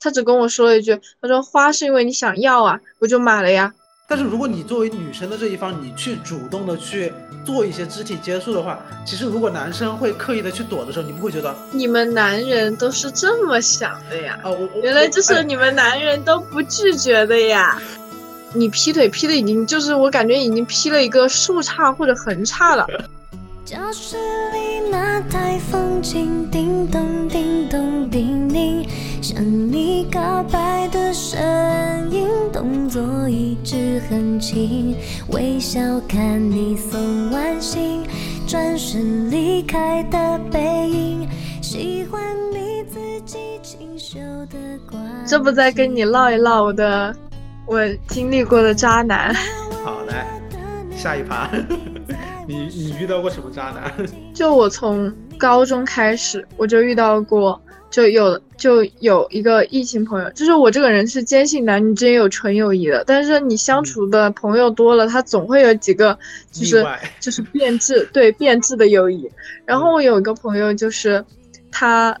他只跟我说了一句，他说花是因为你想要啊，我就买了呀。但是如果你作为女生的这一方，你去主动的去做一些肢体接触的话，其实如果男生会刻意的去躲的时候，你不会觉得你们男人都是这么想的呀？哦，我原来就是你们男人都不拒绝的呀？你劈腿劈的已经就是我感觉已经劈了一个竖叉或者横叉了。教室里那台风琴叮咚叮咚叮咛，向你告白的声音，动作一直很轻，微笑看你送完信，转身离开的背影，喜欢你自己清秀的关这不再跟你唠一唠我的我经历过的渣男？好，来下一趴。你你遇到过什么渣男？就我从高中开始，我就遇到过，就有就有一个异性朋友。就是我这个人是坚信男女之间有纯友谊的，但是你相处的朋友多了，他总会有几个就是就是变质，对变质的友谊。然后我有一个朋友，就是他。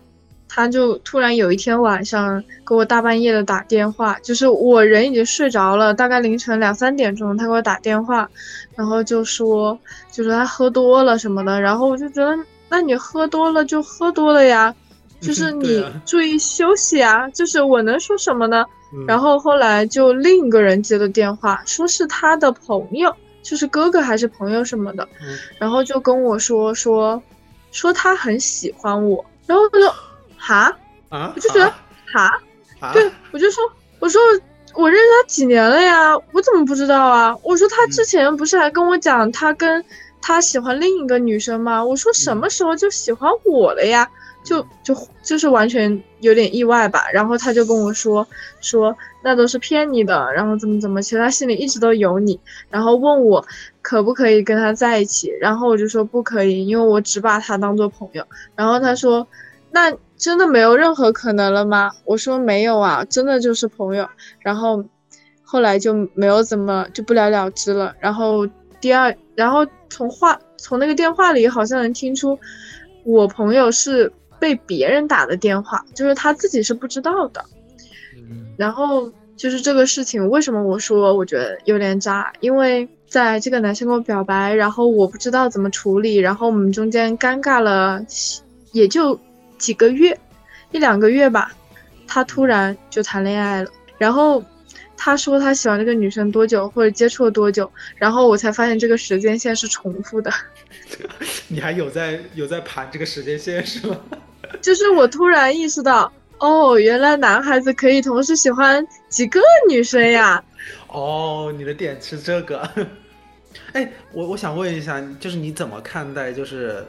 他就突然有一天晚上给我大半夜的打电话，就是我人已经睡着了，大概凌晨两三点钟，他给我打电话，然后就说，就说他喝多了什么的，然后我就觉得，那你喝多了就喝多了呀，就是你注意休息啊，就是我能说什么呢？然后后来就另一个人接的电话，说是他的朋友，就是哥哥还是朋友什么的，然后就跟我说说，说他很喜欢我，然后我就。哈啊！我就觉得哈，对我就说，我说我认识他几年了呀，我怎么不知道啊？我说他之前不是还跟我讲他跟他喜欢另一个女生吗？我说什么时候就喜欢我了呀？就就就是完全有点意外吧。然后他就跟我说说那都是骗你的，然后怎么怎么，其实他心里一直都有你。然后问我可不可以跟他在一起，然后我就说不可以，因为我只把他当做朋友。然后他说那。真的没有任何可能了吗？我说没有啊，真的就是朋友。然后后来就没有怎么就不了了之了。然后第二，然后从话从那个电话里好像能听出，我朋友是被别人打的电话，就是他自己是不知道的。然后就是这个事情，为什么我说我觉得有点渣？因为在这个男生跟我表白，然后我不知道怎么处理，然后我们中间尴尬了，也就。几个月，一两个月吧，他突然就谈恋爱了。然后他说他喜欢这个女生多久，或者接触了多久，然后我才发现这个时间线是重复的。你还有在有在盘这个时间线是吗？就是我突然意识到，哦，原来男孩子可以同时喜欢几个女生呀。哦，你的点是这个。哎，我我想问一下，就是你怎么看待就是？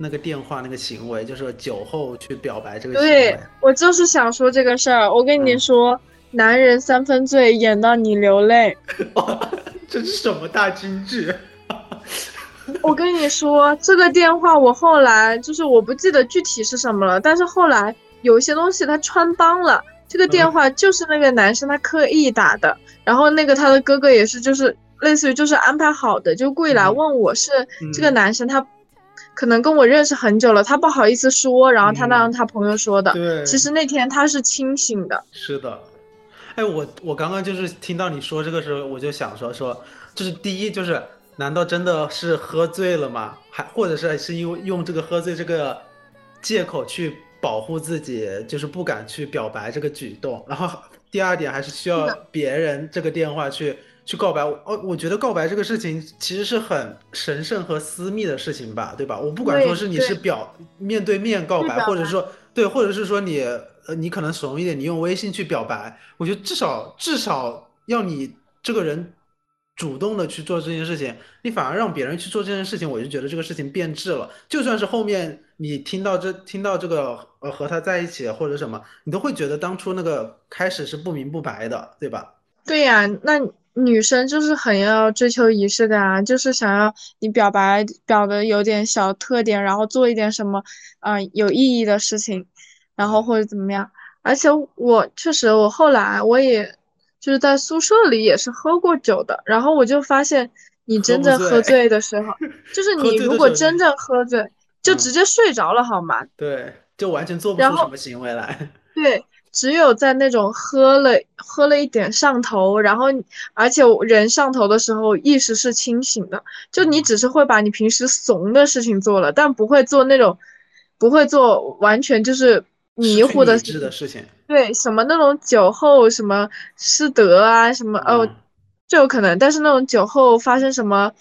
那个电话那个行为，就是酒后去表白这个行为。对我就是想说这个事儿。我跟你说，男人三分醉，演到你流泪。这是什么大金句？我跟你说，这个电话我后来就是我不记得具体是什么了，但是后来有一些东西他穿帮了。这个电话就是那个男生他刻意打的，然后那个他的哥哥也是，就是类似于就是安排好的，就故意来问我是这个男生他。可能跟我认识很久了，他不好意思说，然后他让他朋友说的。对，其实那天他是清醒的。是的，哎，我我刚刚就是听到你说这个时候，我就想说说，就是第一就是，难道真的是喝醉了吗？还或者是是因为用这个喝醉这个借口去保护自己，就是不敢去表白这个举动。然后第二点还是需要别人这个电话去。去告白，哦，我觉得告白这个事情其实是很神圣和私密的事情吧，对吧？我不管说是你是表面对面告白，或者说对，或者是说你呃你可能怂一点，你用微信去表白，我觉得至少至少要你这个人主动的去做这件事情，你反而让别人去做这件事情，我就觉得这个事情变质了。就算是后面你听到这听到这个呃和他在一起或者什么，你都会觉得当初那个开始是不明不白的，对吧？对呀，那。女生就是很要追求仪式感啊，就是想要你表白表的有点小特点，然后做一点什么，嗯，有意义的事情，然后或者怎么样。而且我确实，我后来我也就是在宿舍里也是喝过酒的，然后我就发现，你真正喝醉的时候，就是你如果真正喝醉，就直接睡着了，好吗？对，就完全做不出什么行为来。对。只有在那种喝了喝了一点上头，然后而且人上头的时候意识是清醒的，就你只是会把你平时怂的事情做了，但不会做那种不会做完全就是迷糊的事情。对，什么那种酒后什么失德啊，什么哦，就有可能。但是那种酒后发生什么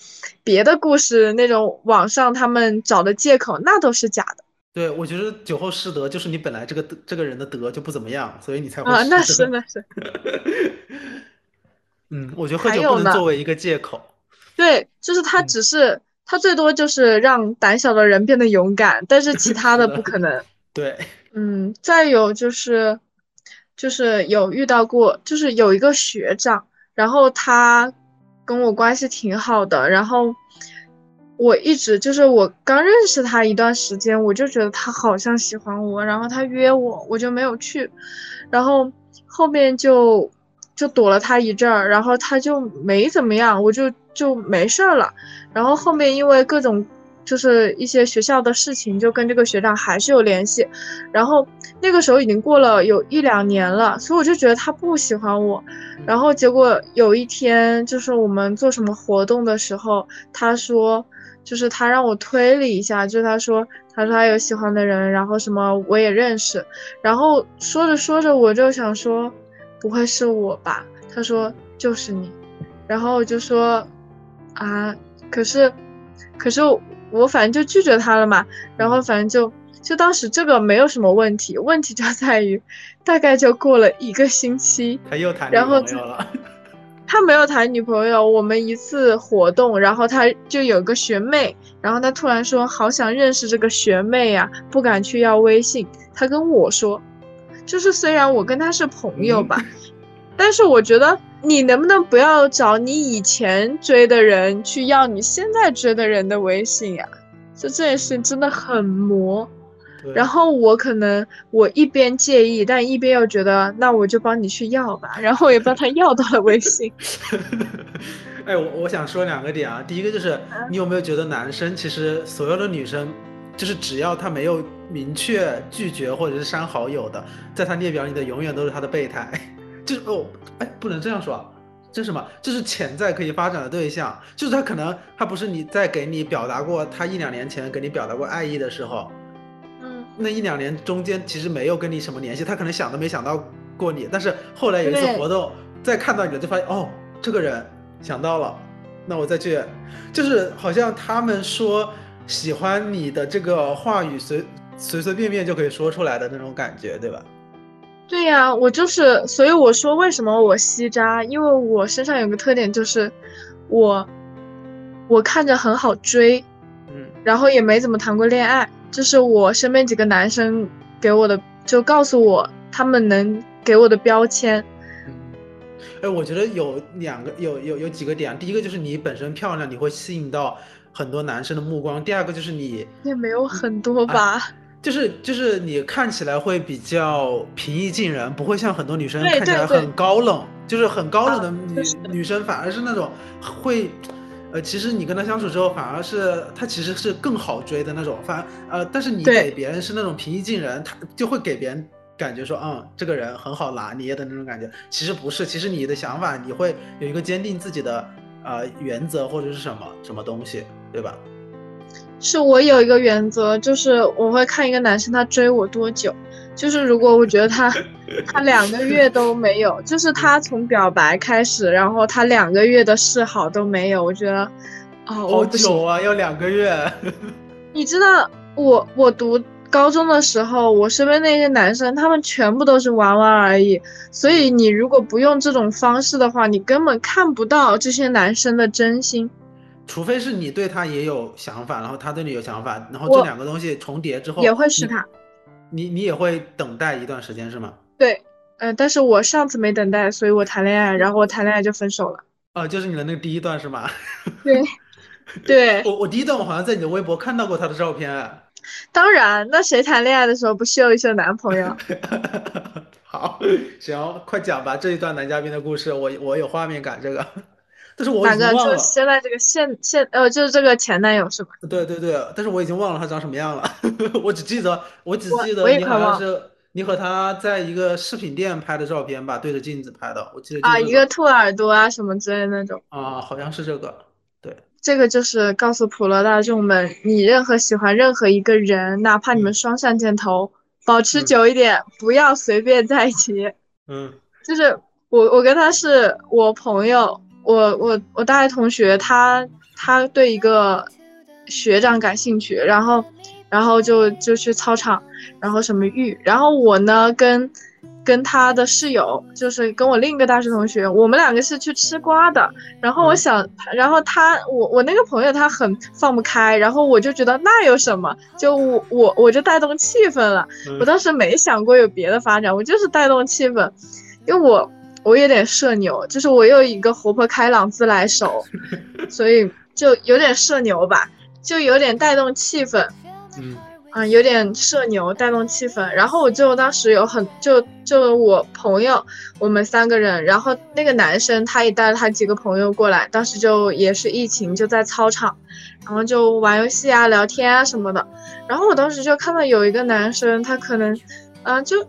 别的故事，那种网上他们找的借口，那都是假的。对，我觉得酒后失德就是你本来这个这个人的德就不怎么样，所以你才会啊，那是那是。嗯，我觉得喝酒不能作为一个借口。对，就是他只是他最多就是让胆小的人变得勇敢，但是 其他的不可能。对，嗯，再有就是就是有遇到过，就是有一个学长，然后他跟我关系挺好的，然后。我一直就是我刚认识他一段时间，我就觉得他好像喜欢我，然后他约我，我就没有去，然后后面就就躲了他一阵儿，然后他就没怎么样，我就就没事儿了。然后后面因为各种就是一些学校的事情，就跟这个学长还是有联系。然后那个时候已经过了有一两年了，所以我就觉得他不喜欢我。然后结果有一天就是我们做什么活动的时候，他说。就是他让我推理一下，就是他说，他说他有喜欢的人，然后什么我也认识，然后说着说着我就想说，不会是我吧？他说就是你，然后我就说，啊，可是，可是我反正就拒绝他了嘛，然后反正就就当时这个没有什么问题，问题就在于，大概就过了一个星期，他又谈女朋友了。他没有谈女朋友，我们一次活动，然后他就有个学妹，然后他突然说好想认识这个学妹呀，不敢去要微信。他跟我说，就是虽然我跟他是朋友吧，但是我觉得你能不能不要找你以前追的人去要你现在追的人的微信呀？就这件事真的很魔。然后我可能我一边介意，但一边又觉得那我就帮你去要吧，然后我也帮他要到了微信。哎，我我想说两个点啊，第一个就是你有没有觉得男生其实所有的女生，就是只要他没有明确拒绝或者是删好友的，在他列表里的永远都是他的备胎，就是哦，哎，不能这样说，这是什么？这是潜在可以发展的对象，就是他可能他不是你在给你表达过他一两年前给你表达过爱意的时候。嗯那一两年中间其实没有跟你什么联系，他可能想都没想到过你，但是后来有一次活动再看到你了，就发现哦，这个人想到了，那我再去，就是好像他们说喜欢你的这个话语随随随便便就可以说出来的那种感觉，对吧？对呀，我就是，所以我说为什么我吸渣，因为我身上有个特点就是我我看着很好追，嗯，然后也没怎么谈过恋爱。就是我身边几个男生给我的，就告诉我他们能给我的标签。哎，我觉得有两个，有有有几个点。第一个就是你本身漂亮，你会吸引到很多男生的目光。第二个就是你也没有很多吧，就是就是你看起来会比较平易近人，不会像很多女生看起来很高冷，就是很高冷的女女生，反而是那种会。呃，其实你跟她相处之后，反而是她其实是更好追的那种，反呃，但是你给别人是那种平易近人，他就会给别人感觉说，嗯，这个人很好拿捏的那种感觉。其实不是，其实你的想法，你会有一个坚定自己的呃原则或者是什么什么东西，对吧？是我有一个原则，就是我会看一个男生他追我多久。就是如果我觉得他，他两个月都没有，就是他从表白开始，然后他两个月的示好都没有，我觉得，啊，好久啊，要两个月。你知道我我读高中的时候，我身边那些男生，他们全部都是玩玩而已。所以你如果不用这种方式的话，你根本看不到这些男生的真心。除非是你对他也有想法，然后他对你有想法，然后这两个东西重叠之后，也会是他。你你也会等待一段时间是吗？对，嗯，但是我上次没等待，所以我谈恋爱，然后我谈恋爱就分手了。哦，就是你的那个第一段是吗？对，对我我第一段我好像在你的微博看到过他的照片。当然，那谁谈恋爱的时候不秀一秀男朋友？好，行，快讲吧，这一段男嘉宾的故事，我我有画面感，这个。但是我已经忘了，就现在这个现现呃，就是这个前男友是吧？对对对，但是我已经忘了他长什么样了，我只记得我只记得你好像是你和他在一个饰品店拍的照片吧，对着镜子拍的，我记得就啊，一个兔耳朵啊什么之类的那种。啊，好像是这个，对，这个就是告诉普罗大众们，你任何喜欢任何一个人，哪怕你们双向箭头，保持嗯久一点，不要随便在一起。嗯就是我，我跟他是我朋友，我我我大学同学，他他对一个学长感兴趣，然后然后就就去操场，然后什么遇，然后我呢跟跟他的室友，就是跟我另一个大学同学，我们两个是去吃瓜的，然后我嗯。想，然后他我我那个朋友他很放不开，然后我就觉得那有什么，就我我我就带动气氛了。嗯。我当时没想过有别的发展，我就是带动气氛，因为我我有点社牛，就是我有一个活泼开朗自来熟，所以就有点社牛吧，就有点带动气氛，嗯嗯，有点社牛带动气氛。然后我就当时有很就就我朋友，我们三个人，然后那个男生他也带了他几个朋友过来，当时就也是疫情，就在操场，然后就玩游戏啊、聊天啊什么的。然后我当时就看到有一个男生，他可能，嗯、就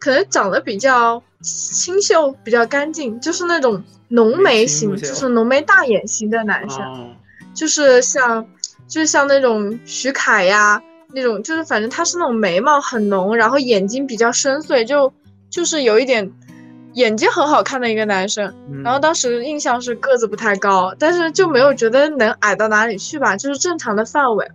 可能长得比较清秀，比较干净，就是那种浓眉型，就是浓眉大眼型的男生。哦就是像，就是像那种徐凯呀那种，就是反正他是那种眉毛很浓，然后眼睛比较深邃，就就是有一点眼睛很好看的一个男生。嗯然后当时印象是个子不太高，但是就没有觉得能矮到哪里去吧，就是正常的范围。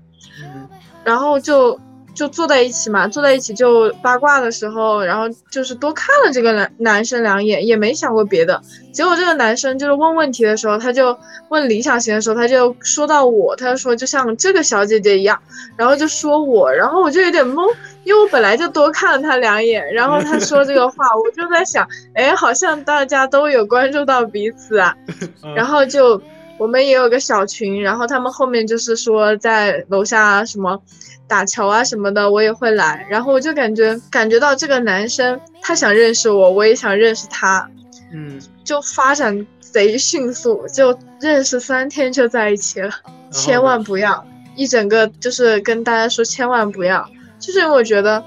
嗯然后就就坐在一起嘛，坐在一起就八卦的时候，然后就是多看了这个男男生两眼，也没想过别的。结果这个男生就是问问题的时候，他就问理想型的时候，他就说到我，他就说就像这个小姐姐一样，然后就说我，然后我就有点懵，因为我本来就多看了他两眼，然后他说这个话，我就在想，哎，好像大家都有关注到彼此啊，嗯然后就我们也有个小群，然后他们后面就是说在楼下什么打球啊什么的，我也会来，然后我就感觉感觉到这个男生他想认识我，我也想认识他，嗯，就发展贼迅速，就认识三天就在一起了，千万不要，一整个就是跟大家说千万不要，就是因为我觉得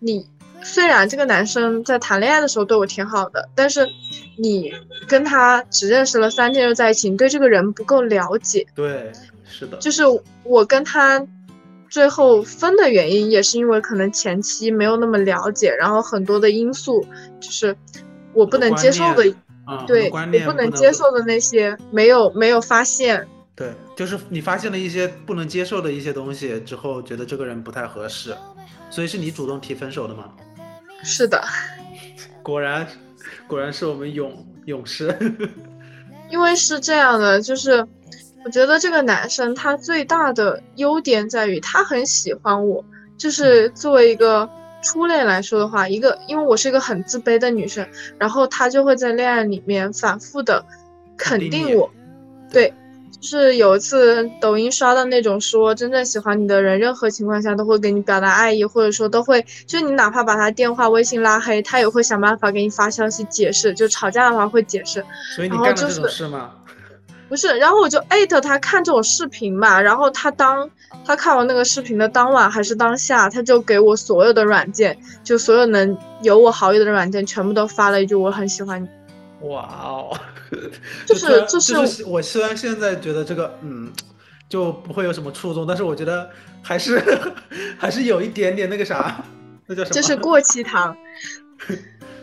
你虽然这个男生在谈恋爱的时候对我挺好的，但是你跟他只认识了三天就在一起，你对这个人不够了解。对，是的，就是我跟他最后分的原因，也是因为可能前期没有那么了解，然后很多的因素就是我不能接受的，对我不能能接受的那些没有没有发现。对，就是你发现了一些不能接受的一些东西之后，觉得这个人不太合适，所以是你主动提分手的吗？是的，果然，果然是我们勇勇士。因为是这样的，就是我觉得这个男生他最大的优点在于他很喜欢我，就是作为一个初恋来说的话，一个因为我是一个很自卑的女生，然后他就会在恋爱里面反复的肯定我，对。就是有一次抖音刷到那种说，真正喜欢你的人，任何情况下都会给你表达爱意，或者说都会，就是你哪怕把他电话、微信拉黑，他也会想办法给你发消息解释。就吵架的话会解释，所以你干了这种是事吗？不是，然后我就艾特他看这种视频嘛，然后他当他看完那个视频的当晚还是当下，他就给我所有的软件，就所有能有我好友的软件，全部都发了一句我很喜欢你。哇哦，就是就就是是我虽然现在觉得这个嗯就不会有什么触动，但是我觉得还是 还是有一点点那个啥，那叫什么？这是过期糖，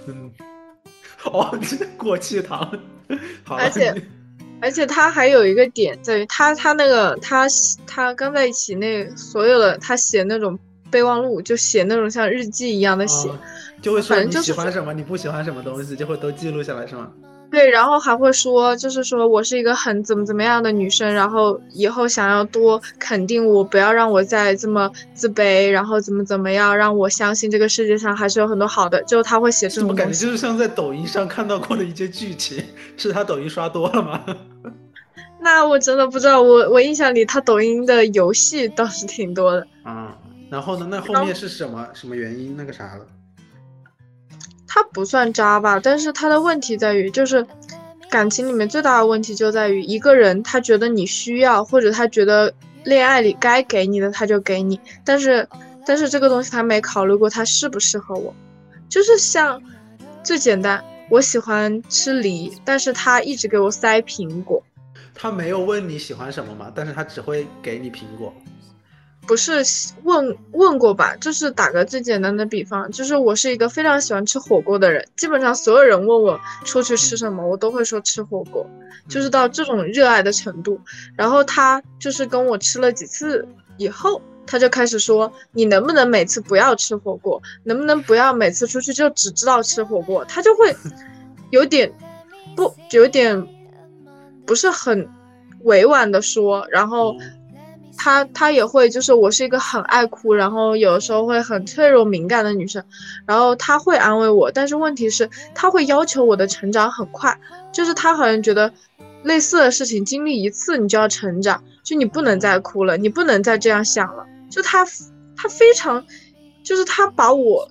嗯，哦，这过期糖，好，而且而且他还有一个点在于他他那个他他刚在一起那所有的他写那种备忘录，就写那种像日记一样的写。哦就会说你喜欢什么，你不喜欢什么东西，就会都记录下来，是吗？对，然后还会说，就是说我是一个很怎么怎么样的女生，然后以后想要多肯定我，不要让我再这么自卑，然后怎么怎么样，让我相信这个世界上还是有很多好的。就他会写这怎么感觉。就是像在抖音上看到过的一些剧情？是他抖音刷多了吗？那我真的不知道，我我印象里他抖音的游戏倒是挺多的。啊，然后呢？那后面是什么什么原因那个啥了？他不算渣吧，但是他的问题在于，就是感情里面最大的问题就在于一个人他觉得你需要，或者他觉得恋爱里该给你的他就给你，但是但是这个东西他没考虑过他适不适合我。就是像最简单，我喜欢吃梨，但是他一直给我塞苹果。他没有问你喜欢什么嘛？但是他只会给你苹果。不是问问过吧？就是打个最简单的比方，就是我是一个非常喜欢吃火锅的人，基本上所有人问我出去吃什么，我都会说吃火锅，就是到这种热爱的程度。然后他就是跟我吃了几次以后，他就开始说你能不能每次不要吃火锅，能不能不要每次出去就只知道吃火锅？他就会 有点不有点不是很委婉的说，然后。他他也会，就是我是一个很爱哭，然后有的时候会很脆弱敏感的女生，然后他会安慰我，但是问题是，他会要求我的成长很快，就是他好像觉得类似的事情经历一次你就要成长，就你不能再哭了，你不能再这样想了，就他他非常，就是他把我，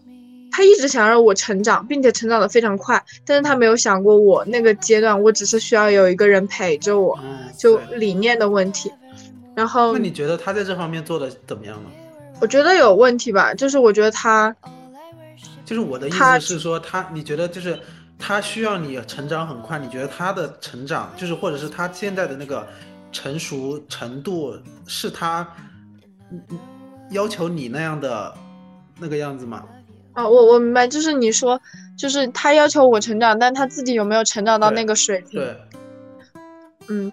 他一直想让我成长，并且成长的非常快，但是他没有想过我那个阶段，我只是需要有一个人陪着我，就理念的问题。然后，那你觉得他在这方面做的怎么样呢？我觉得有问题吧，就是我觉得他，就是我的意思是说，他你觉得就是他需要你成长很快，你觉得他的成长就是或者是他现在的那个成熟程度是他要求你那样的那个样子吗？啊，我我明白，就是你说，就是他要求我成长，但他自己有没有成长到那个水平？对，嗯。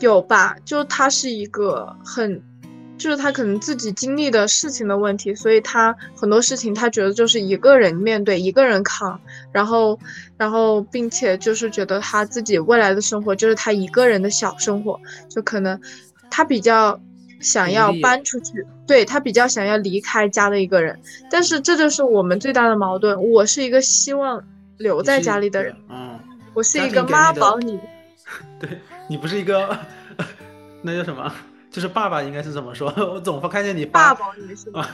有吧，就他是一个很，就是他可能自己经历的事情的问题，所以他很多事情他觉得就是一个人面对，一个人扛，然后，然后并且就是觉得他自己未来的生活就是他一个人的小生活，就可能他比较想要搬出去，对他比较想要离开家的一个人，但是这就是我们最大的矛盾。我是一个希望留在家里的人，嗯，我是一个妈宝女。对你不是一个，那叫什么？就是爸爸应该是怎么说？我总会看见你爸爸你是吗？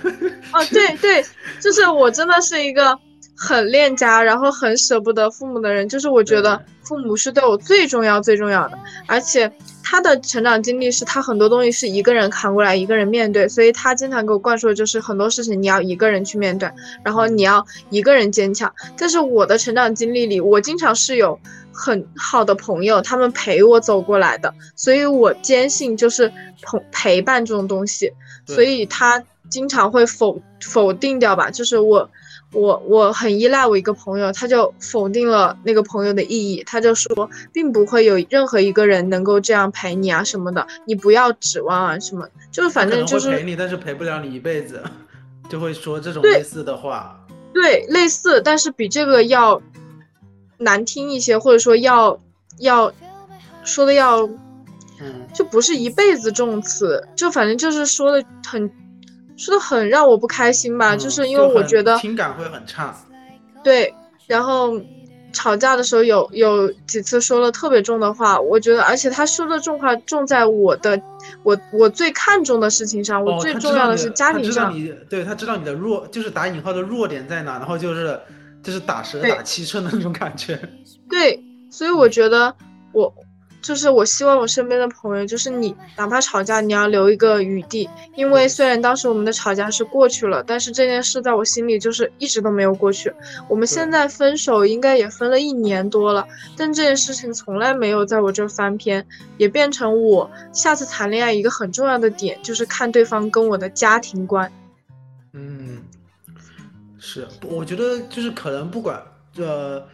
哦，对对，就是我真的是一个很恋家，然后很舍不得父母的人。就是我觉得父母是对我最重要最重要的，而且他的成长经历是他很多东西是一个人扛过来，一个人面对，所以他经常给我灌输的就是很多事情你要一个人去面对，然后你要一个人坚强。但是我的成长经历里，我经常是有。很好的朋友，他们陪我走过来的，所以我坚信就是陪陪伴这种东西，所以他经常会否否定掉吧，就是我我我很依赖我一个朋友，他就否定了那个朋友的意义，他就说并不会有任何一个人能够这样陪你啊什么的，你不要指望啊什么，就是反正就是陪你，但是陪不了你一辈子，就会说这种类似的话，对，类似，但是比这个要。难听一些，或者说要要说的要，嗯，就不是一辈子这种词，就反正就是说的很说的很让我不开心吧，就是因为我觉得情感会很差，对，然后吵架的时候有有几次说了特别重的话，我觉得，而且他说的重话重在我的我我最看重的事情上，我最重要的是家庭上你，对他知道你的弱，就是打引号的弱点在哪，然后就是。就是打蛇打七寸的那种感觉，对，所以我觉得我就是我希望我身边的朋友，就是你哪怕吵架，你要留一个余地，因为虽然当时我们的吵架是过去了，但是这件事在我心里就是一直都没有过去。我们现在分手应该也分了一年多了，但这件事情从来没有在我这翻篇，也变成我下次谈恋爱一个很重要的点，就是看对方跟我的家庭观。嗯。是，我觉得就是可能不管这，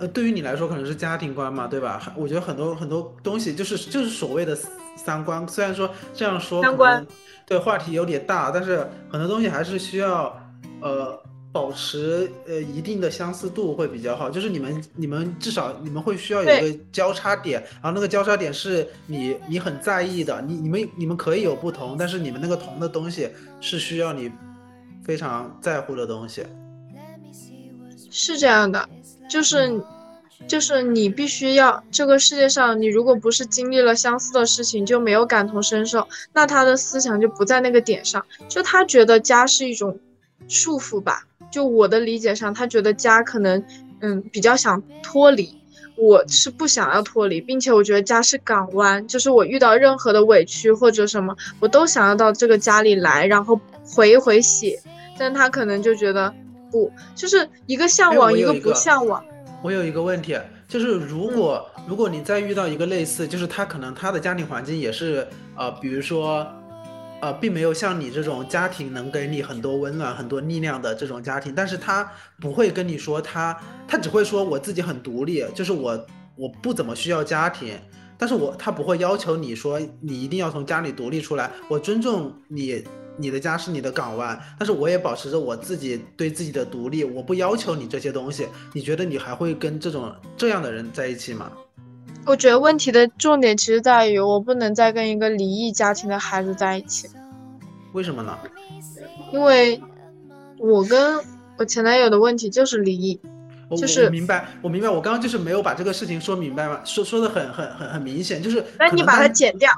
呃，对于你来说可能是家庭观嘛，对吧？我觉得很多很多东西就是就是所谓的三观，虽然说这样说三观对话题有点大，但是很多东西还是需要呃保持呃一定的相似度会比较好。就是你们你们至少你们会需要有一个交叉点，然后那个交叉点是你你很在意的，你你们你们可以有不同，但是你们那个同的东西是需要你。非常在乎的东西，是这样的，就是，就是你必须要这个世界上，你如果不是经历了相似的事情，就没有感同身受，那他的思想就不在那个点上，就他觉得家是一种束缚吧，就我的理解上，他觉得家可能，嗯，比较想脱离，我是不想要脱离，并且我觉得家是港湾，就是我遇到任何的委屈或者什么，我都想要到这个家里来，然后回一回血。但他可能就觉得，不，就是一个向往，一个不向往。我有一个问题，就是如果如果你再遇到一个类似，就是他可能他的家庭环境也是呃，比如说。呃，并没有像你这种家庭能给你很多温暖、很多力量的这种家庭，但是他不会跟你说他，他只会说我自己很独立，就是我我不怎么需要家庭，但是我他不会要求你说你一定要从家里独立出来，我尊重你，你的家是你的港湾，但是我也保持着我自己对自己的独立，我不要求你这些东西，你觉得你还会跟这种这样的人在一起吗？我觉得问题的重点其实在于，我不能再跟一个离异家庭的孩子在一起。为什么呢？因为我跟我前男友的问题就是离异，就是明白，我明白，我刚刚就是没有把这个事情说明白嘛，说说的很很很很明显，就是那你把它剪掉。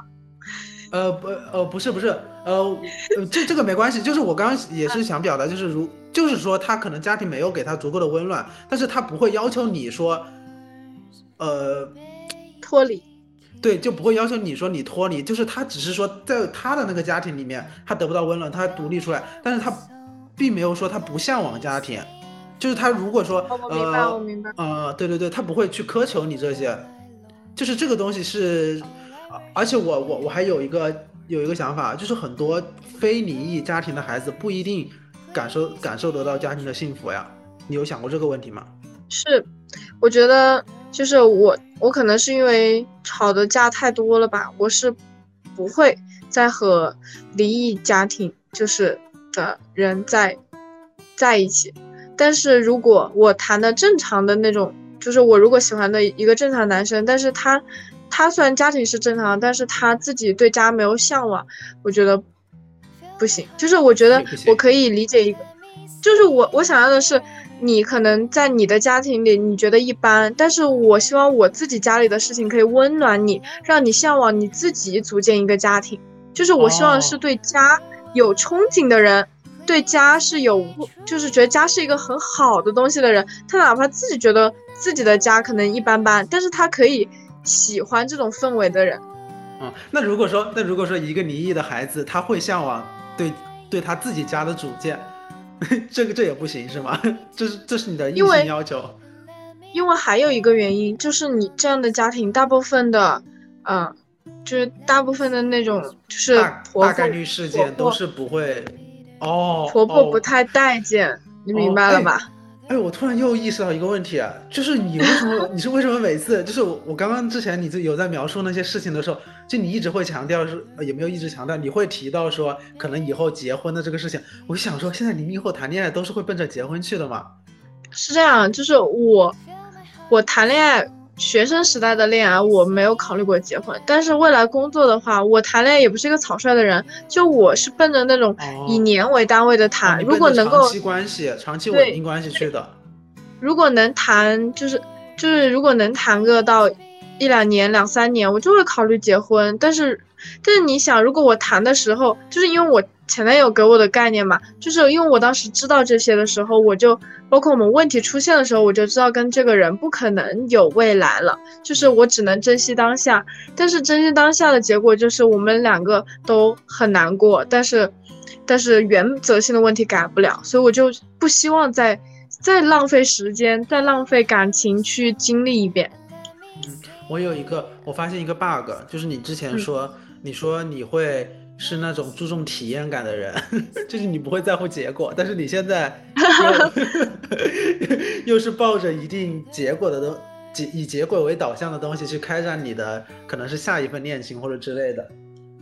呃不呃不是不是呃这这个没关系，就是我刚刚也是想表达，就是如就是说他可能家庭没有给他足够的温暖，但是他不会要求你说，呃。脱离，对，就不会要求你说你脱离，就是他只是说在他的那个家庭里面，他得不到温暖，他独立出来，但是他并没有说他不向往家庭，就是他如果说呃呃，对对对，他不会去苛求你这些，就是这个东西是，而且我我我还有一个有一个想法，就是很多非离异家庭的孩子不一定感受感受得到家庭的幸福呀，你有想过这个问题吗？是，我觉得。就是我，我可能是因为吵的架太多了吧，我是不会再和离异家庭就是的人在在一起。但是如果我谈的正常的那种，就是我如果喜欢的一个正常男生，但是他他虽然家庭是正常，但是他自己对家没有向往，我觉得不行。就是我觉得我可以理解一个，就是我我想要的是。你可能在你的家庭里，你觉得一般，但是我希望我自己家里的事情可以温暖你，让你向往你自己组建一个家庭。就是我希望是对家有憧憬的人，对家是有，就是觉得家是一个很好的东西的人。他哪怕自己觉得自己的家可能一般般，但是他可以喜欢这种氛围的人。嗯，那如果说，那如果说一个离异的孩子，他会向往对对他自己家的主见。这个这也不行是吗？这是这是你的硬性要求。因为还有一个原因，就是你这样的家庭，大部分的，嗯，就是大部分的那种，就是大概率事件都是不会。哦。婆婆不太待见，你明白了吧？哎，哎我突然又意识到一个问题，就是你为什么 你是为什么每次就是我我刚刚之前你就有在描述那些事情的时候，就你一直会强调是也没有一直强调，你会提到说可能以后结婚的这个事情，我想说现在零零后谈恋爱都是会奔着结婚去的吗？是这样，就是我我谈恋爱。学生时代的恋爱我没有考虑过结婚，但是未来工作的话，我谈恋爱也不是一个草率的人，就我是奔着那种以年为单位的谈，如果能够长期关系、长期稳定关系去的。如果能谈，就是就是如果能谈个到一两年、两三年，我就会考虑结婚。但是但是你想，如果我谈的时候，就是因为我。前男友给我的概念嘛，就是因为我当时知道这些的时候，我就包括我们问题出现的时候，我就知道跟这个人不可能有未来了，就是我只能珍惜当下。但是珍惜当下的结果就是我们两个都很难过，但是，但是原则性的问题改不了，所以我就不希望再再浪费时间，再浪费感情去经历一遍。嗯，我有一个，我发现一个 bug，就是你之前说，你说你会。是那种注重体验感的人，就是你不会在乎结果，但是你现在又 又是抱着一定结果的东结以结果为导向的东西去开展你的可能是下一份恋情或者之类的，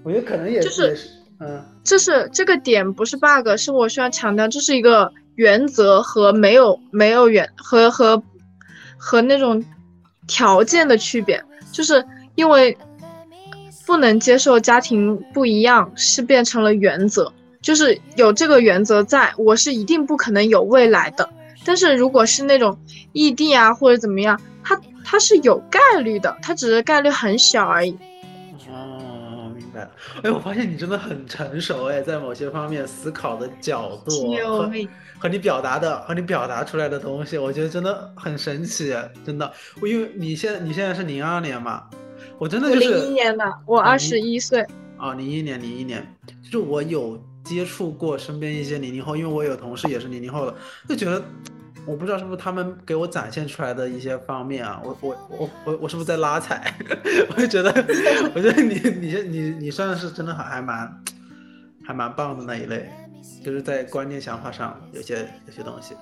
我觉得可能也是，嗯，就是这个点不是 bug，是我需要强调，这是一个原则和没有没有原和和和那种条件的区别，就是因为。不能接受家庭不一样是变成了原则，就是有这个原则在，我是一定不可能有未来的。但是如果是那种异地啊或者怎么样，它它是有概率的，它只是概率很小而已。哦，明白了。哎，我发现你真的很成熟哎，在某些方面思考的角度和和你表达的和你表达出来的东西，我觉得真的很神奇，真的。我因为你现你现在是零二年嘛。我真的就是零一年的，我二十一岁。啊，零一年，零一年，就是我有接触过身边一些零零后，因为我有同事也是零零后的，就觉得我不知道是不是他们给我展现出来的一些方面啊，我我我我我是不是在拉踩？我就觉得，我觉得你你你你算是真的还还蛮还蛮棒的那一类，就是在观念想法上有些有些东西。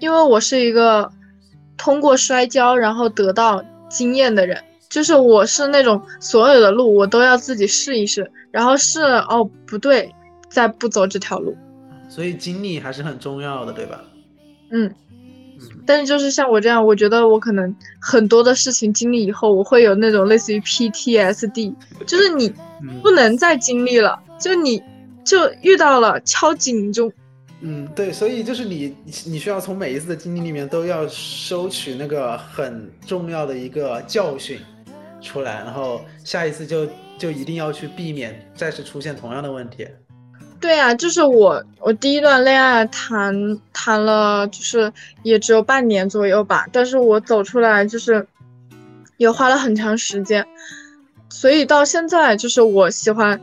因为我是一个通过摔跤然后得到经验的人，就是我是那种所有的路我都要自己试一试，然后试哦不对，再不走这条路。所以经历还是很重要的，对吧？嗯，但是就是像我这样，我觉得我可能很多的事情经历以后，我会有那种类似于 PTSD，就是你不能再经历了，就你就遇到了敲警钟。嗯，对，所以就是你你需要从每一次的经历里面都要收取那个很重要的一个教训出来，然后下一次就就一定要去避免再次出现同样的问题。对啊，就是我，我第一段恋爱谈谈了，就是也只有半年左右吧。但是我走出来，就是也花了很长时间。所以到现在，就是我喜欢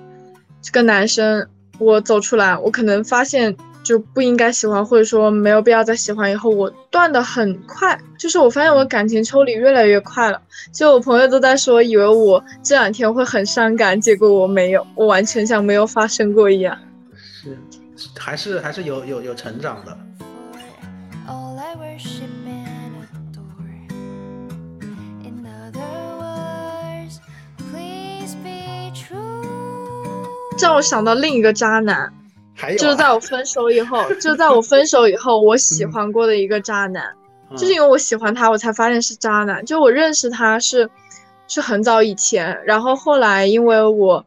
这个男生，我走出来，我可能发现就不应该喜欢，或者说没有必要再喜欢。以后我断的很快，就是我发现我感情抽离越来越快了。就我朋友都在说，以为我这两天会很伤感，结果我没有，我完全像没有发生过一样。是，还是还是有有有成长的。这让我想到另一个渣男，就是在我分手以后，就在我分手以后，我喜欢过的一个渣男，就是因为我喜欢他，我才发现是渣男。就我认识他是是很早以前，然后后来因为我。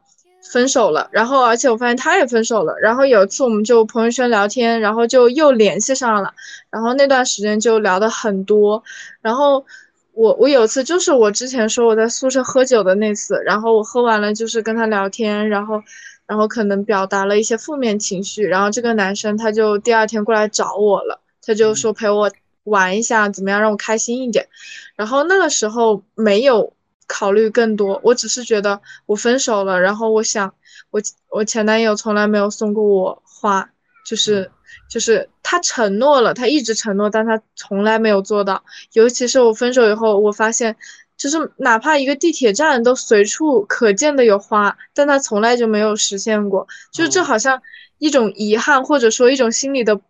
分手了，然后而且我发现他也分手了，然后有一次我们就朋友圈聊天，然后就又联系上了，然后那段时间就聊的很多，然后我我有次就是我之前说我在宿舍喝酒的那次，然后我喝完了就是跟他聊天，然后然后可能表达了一些负面情绪，然后这个男生他就第二天过来找我了，他就说陪我玩一下，怎么样让我开心一点，然后那个时候没有。考虑更多，我只是觉得我分手了，然后我想，我我前男友从来没有送过我花，就是就是他承诺了，他一直承诺，但他从来没有做到。尤其是我分手以后，我发现，就是哪怕一个地铁站都随处可见的有花，但它从来就没有实现过，就这好像一种遗憾，或者说一种心里的，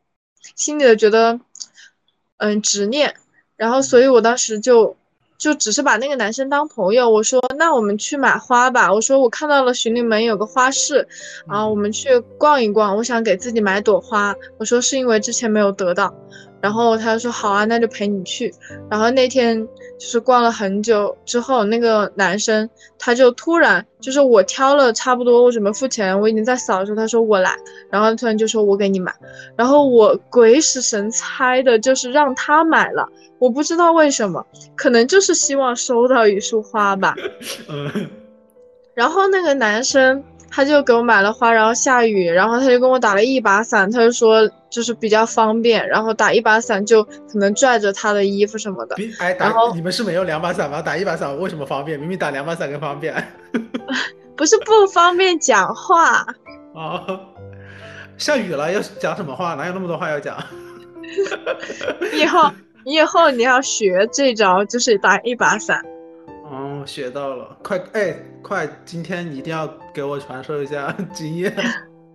心里的觉得，嗯，执念。然后，所以我当时就。就只是把那个男生当朋友，我说那我们去买花吧。我说我看到了徐临门有个花市，啊，我们去逛一逛。我想给自己买朵花。我说是因为之前没有得到。然后他说好啊，那就陪你去。然后那天就是逛了很久之后，那个男生他就突然就是我挑了差不多，我准备付钱，我已经在扫的时候，他说我来，然后突然就说我给你买。然后我鬼使神差的，就是让他买了。我不知道为什么，可能就是希望收到一束花吧。嗯。然后那个男生他就给我买了花，然后下雨，然后他就跟我打了一把伞，他就说就是比较方便，然后打一把伞就可能拽着他的衣服什么的。哎，打你们是没有两把伞吗？打一把伞为什么方便？明明打两把伞更方便。不是不方便讲话。哦，下雨了要讲什么话？哪有那么多话要讲？以后。你以后你要学这招，就是打一把伞。哦，学到了，快哎，快！今天你一定要给我传授一下 经验。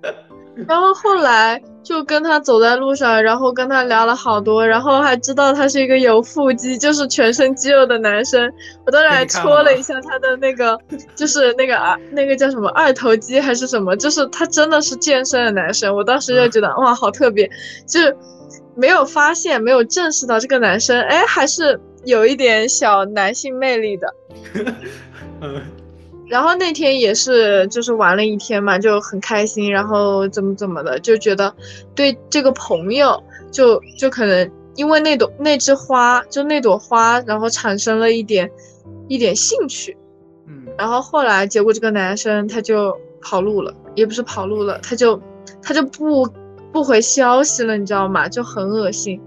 然后后来就跟他走在路上，然后跟他聊了好多，然后还知道他是一个有腹肌，就是全身肌肉的男生。我当时还戳了一下他的那个，就是那个啊，那个叫什么二头肌还是什么，就是他真的是健身的男生。我当时就觉得哇，好特别，就是。没有发现，没有正视到这个男生，哎，还是有一点小男性魅力的。嗯，然后那天也是，就是玩了一天嘛，就很开心，然后怎么怎么的，就觉得对这个朋友，就就可能因为那朵那枝花，就那朵花，然后产生了一点一点兴趣。嗯，然后后来结果这个男生他就跑路了，也不是跑路了，他就他就不。不回消息了，你知道吗？就很恶心。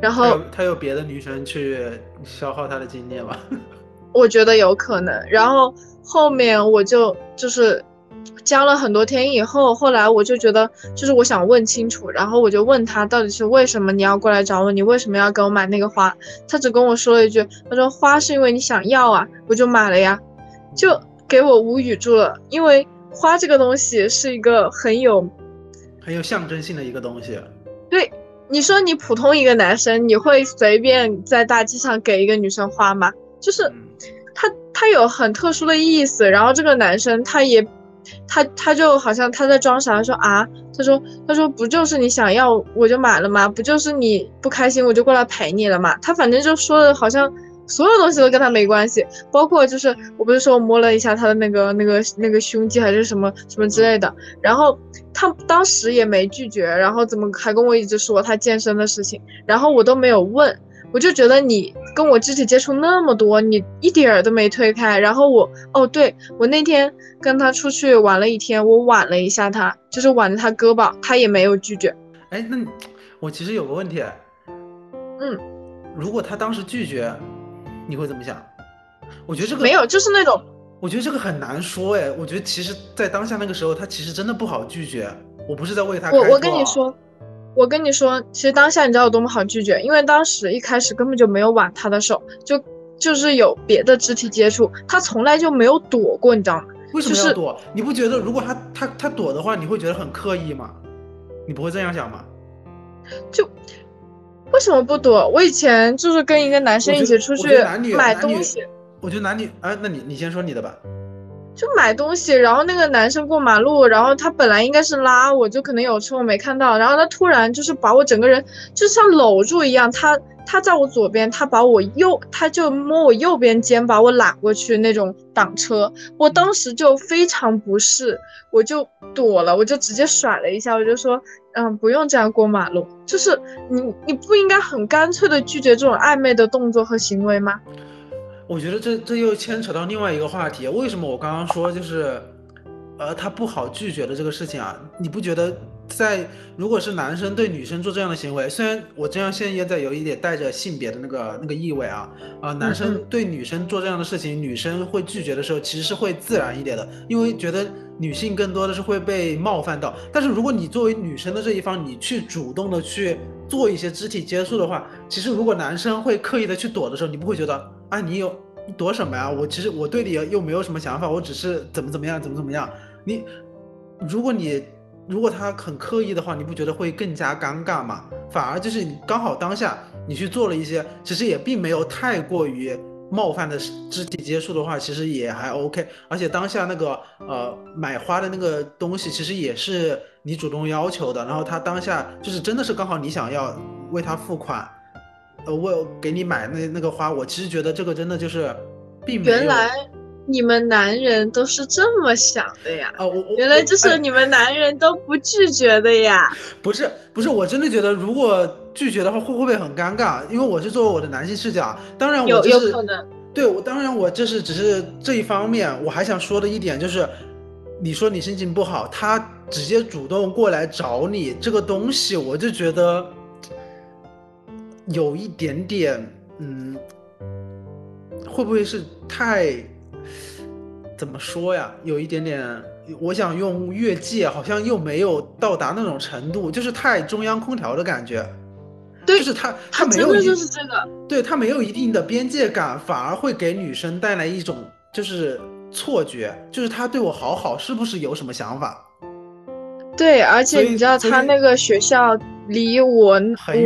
然后他有别的女生去消耗他的精力吗？我觉得有可能。然后后面我就就是僵了很多天以后，后来我就觉得，就是我想问清楚，然后我就问他到底是为什么你要过来找我，你为什么要给我买那个花？他只跟我说了一句，他说花是因为你想要啊，我就买了呀，就给我无语住了，因为花这个东西是一个很有很有象征性的一个东西。对，你说你普通一个男生，你会随便在大街上给一个女生花吗？就是他他有很特殊的意思，然后这个男生他也。他他就好像他在装傻，他说啊，他说他说不就是你想要我就买了吗？不就是你不开心我就过来陪你了吗？他反正就说的好像所有东西都跟他没关系，包括就是我不是说我摸了一下他的那个那个那个胸肌还是什么什么之类的，然后他当时也没拒绝，然后怎么还跟我一直说他健身的事情，然后我都没有问。我就觉得你跟我肢体接触那么多，你一点儿都没推开。然后我，哦，对我那天跟他出去玩了一天，我挽了一下他，就是挽着他胳膊，他也没有拒绝。哎，那我其实有个问题，嗯，如果他当时拒绝，你会怎么想？我觉得这个没有，就是那种，我觉得这个很难说。哎，我觉得其实，在当下那个时候，他其实真的不好拒绝。我不是在为他，我我跟你说。我跟你说，其实当下你知道有多么好拒绝，因为当时一开始根本就没有挽他的手，就就是有别的肢体接触，他从来就没有躲过，你知道吗？为什么要躲？你不觉得如果他他他躲的话，你会觉得很刻意吗？你不会这样想吗？就为什么不躲？我以前就是跟一个男生一起出去买东西，我觉得男女，哎，那你你先说你的吧。就买东西，然后那个男生过马路，然后他本来应该是拉我，就可能有车我没看到，然后他突然就是把我整个人就像搂住一样，他他在我左边，他把我右，他就摸我右边肩把我揽过去那种挡车，我当时就非常不适，我就躲了，我就直接甩了一下，我就说，嗯，不用这样过马路，就是你你不应该很干脆的拒绝这种暧昧的动作和行为吗？我觉得这这又牵扯到另外一个话题，为什么我刚刚说就是，呃，他不好拒绝的这个事情啊？你不觉得在如果是男生对女生做这样的行为，虽然我这样现在也在有一点带着性别的那个那个意味啊，啊，男生对女生做这样的事情，女生会拒绝的时候，其实是会自然一点的，因为觉得女性更多的是会被冒犯到。但是如果你作为女生的这一方，你去主动的去做一些肢体接触的话，其实如果男生会刻意的去躲的时候，你不会觉得？啊，你有你躲什么呀？我其实我对你又没有什么想法，我只是怎么怎么样，怎么怎么样。你，如果你如果他很刻意的话，你不觉得会更加尴尬吗？反而就是你刚好当下你去做了一些，其实也并没有太过于冒犯的肢体接触的话，其实也还 OK。而且当下那个呃买花的那个东西，其实也是你主动要求的，然后他当下就是真的是刚好你想要为他付款。呃，为给你买那那个花，我其实觉得这个真的就是，并没有。原来你们男人都是这么想的呀？哦，我原来就是你们男人都不拒绝的呀？不是不是，我真的觉得如果拒绝的话，会不会很尴尬？因为我是作为我的男性视角，当然我有有可能。对，我当然我这是只是这一方面，我还想说的一点就是，你说你心情不好，他直接主动过来找你这个东西，我就觉得。有一点点，嗯，会不会是太怎么说呀？有一点点，我想用越界，好像又没有到达那种程度，就是太中央空调的感觉。对，就是他，他没有，就是这个，对他没有一定的边界感，反而会给女生带来一种就是错觉，就是他对我好好，是不是有什么想法？对，而且你知道他那个学校。离我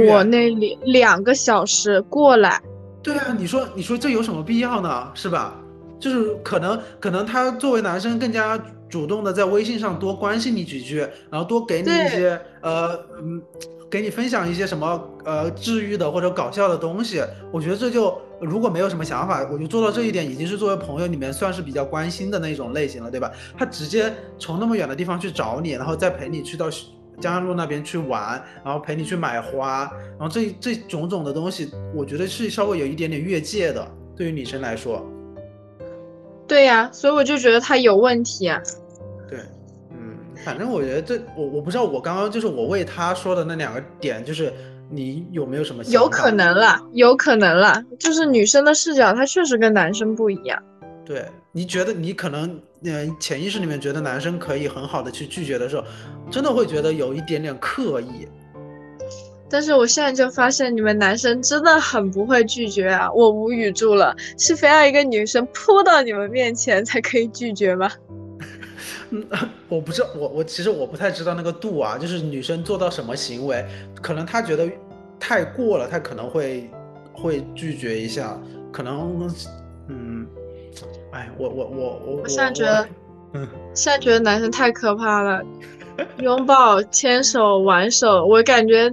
我那里两个小时过来，对啊，你说你说这有什么必要呢？是吧？就是可能可能他作为男生更加主动的在微信上多关心你几句，然后多给你一些呃嗯，给你分享一些什么呃治愈的或者搞笑的东西。我觉得这就如果没有什么想法，我就做到这一点，已经是作为朋友里面算是比较关心的那种类型了，对吧？他直接从那么远的地方去找你，然后再陪你去到。江安路那边去玩，然后陪你去买花，然后这这种种的东西，我觉得是稍微有一点点越界的，对于女生来说。对呀，所以我就觉得他有问题啊。对，嗯，反正我觉得这我我不知道，我刚刚就是我为他说的那两个点，就是你有没有什么？有可能啦，有可能啦，就是女生的视角，她确实跟男生不一样。对，你觉得你可能呃潜意识里面觉得男生可以很好的去拒绝的时候，真的会觉得有一点点刻意。但是我现在就发现你们男生真的很不会拒绝啊，我无语住了，是非要一个女生扑到你们面前才可以拒绝吗？嗯，我不知道，我我其实我不太知道那个度啊，就是女生做到什么行为，可能她觉得太过了，她可能会会拒绝一下，可能，嗯，哎，我我我我我现在觉得，嗯，现在觉得男生太可怕了，拥抱、牵手、挽手，我感觉。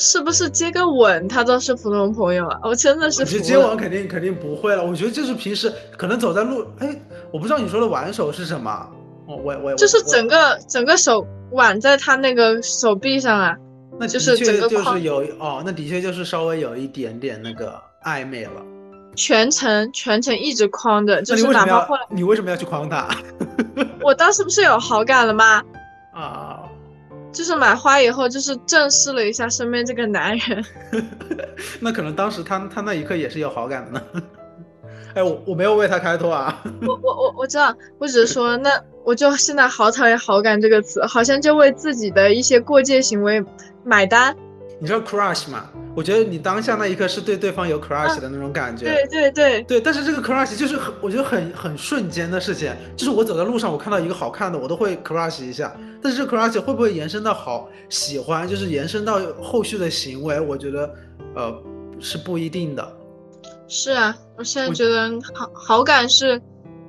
是不是接个吻他都是普通朋友啊？我真的是。我觉得接吻肯定肯定不会了。我觉得就是平时可能走在路，哎，我不知道你说的挽手是什么。我我我就是整个整个手挽在他那个手臂上啊。那就是整个就是有哦，那的确就是稍微有一点点那个暧昧了。全程全程一直框着，就是哪怕后来你为什么要去框他？我当时不是有好感了吗？啊。就是买花以后，就是正视了一下身边这个男人。那可能当时他他那一刻也是有好感的呢。哎，我我没有为他开脱啊。我我我我知道，我只是说，那我就现在好讨厌“好感”这个词，好像就为自己的一些过界行为买单。你知道 crush 吗？我觉得你当下那一刻是对对方有 crush 的那种感觉。对对对对，但是这个 crush 就是很，我觉得很很瞬间的事情，就是我走在路上，我看到一个好看的，我都会 crush 一下。但是这 crush 会不会延伸到好喜欢，就是延伸到后续的行为？我觉得，呃，是不一定的。是啊，我现在觉得好好感是，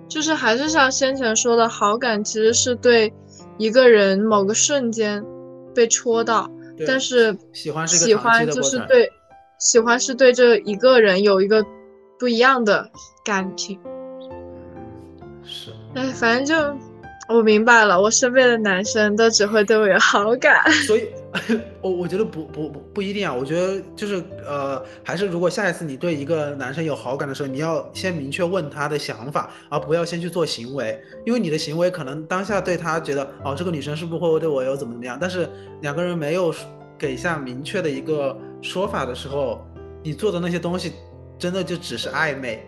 就是还是像先前说的，好感其实是对一个人某个瞬间被戳到。但是喜欢是喜欢就是对，喜欢是对这一个人有一个不一样的感情。是，哎，反正就我明白了，我身边的男生都只会对我有好感。所以，我我觉得不不不不一定啊。我觉得就是呃，还是如果下一次你对一个男生有好感的时候，你要先明确问他的想法，而不要先去做行为，因为你的行为可能当下对他觉得哦，这个女生是不是会对我有怎么怎么样，但是两个人没有。给下明确的一个说法的时候，你做的那些东西，真的就只是暧昧，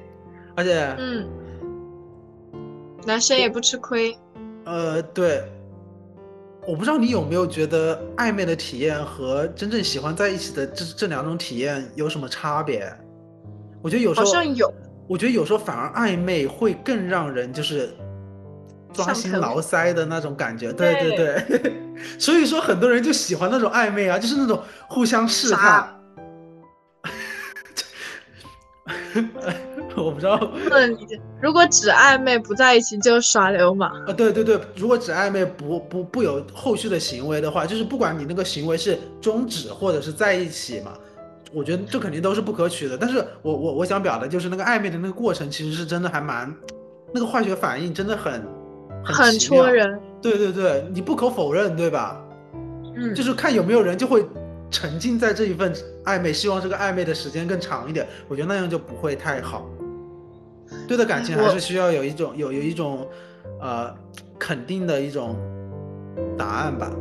而且，嗯，男生也不吃亏。呃，对，我不知道你有没有觉得暧昧的体验和真正喜欢在一起的这这两种体验有什么差别？我觉得有时候好像有，我觉得有时候反而暧昧会更让人就是。抓心挠腮的那种感觉，对对对，所以说很多人就喜欢那种暧昧啊，就是那种互相试探。我不知道。不能理解，如果只暧昧不在一起就耍流氓啊！对对对，如果只暧昧不不不有后续的行为的话，就是不管你那个行为是终止或者是在一起嘛，我觉得这肯定都是不可取的。但是我我我想表达就是那个暧昧的那个过程，其实是真的还蛮，那个化学反应真的很。很戳人，对对对，你不可否认，对吧？嗯，就是看有没有人就会沉浸在这一份暧昧，希望这个暧昧的时间更长一点。我觉得那样就不会太好。对的感情还是需要有一种有有一种，呃，肯定的一种答案吧。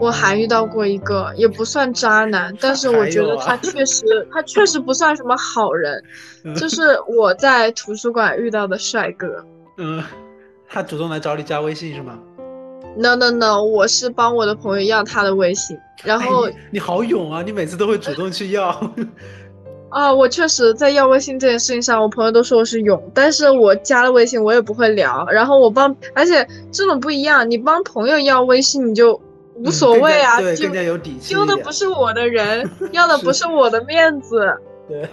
我还遇到过一个，也不算渣男，但是我觉得他确实，他确实不算什么好人。就是我在图书馆遇到的帅哥。嗯，他主动来找你加微信是吗？No No No，我是帮我的朋友要他的微信，然后你好勇啊，你每次都会主动去要。啊，我确实在要微信这件事情上，我朋友都说我是勇，但是我加了微信我也不会聊。然后我帮，而且这种不一样，你帮朋友要微信你就。无所谓啊，对，更加有底气。丢的不是我的人，要的不是我的面子。对。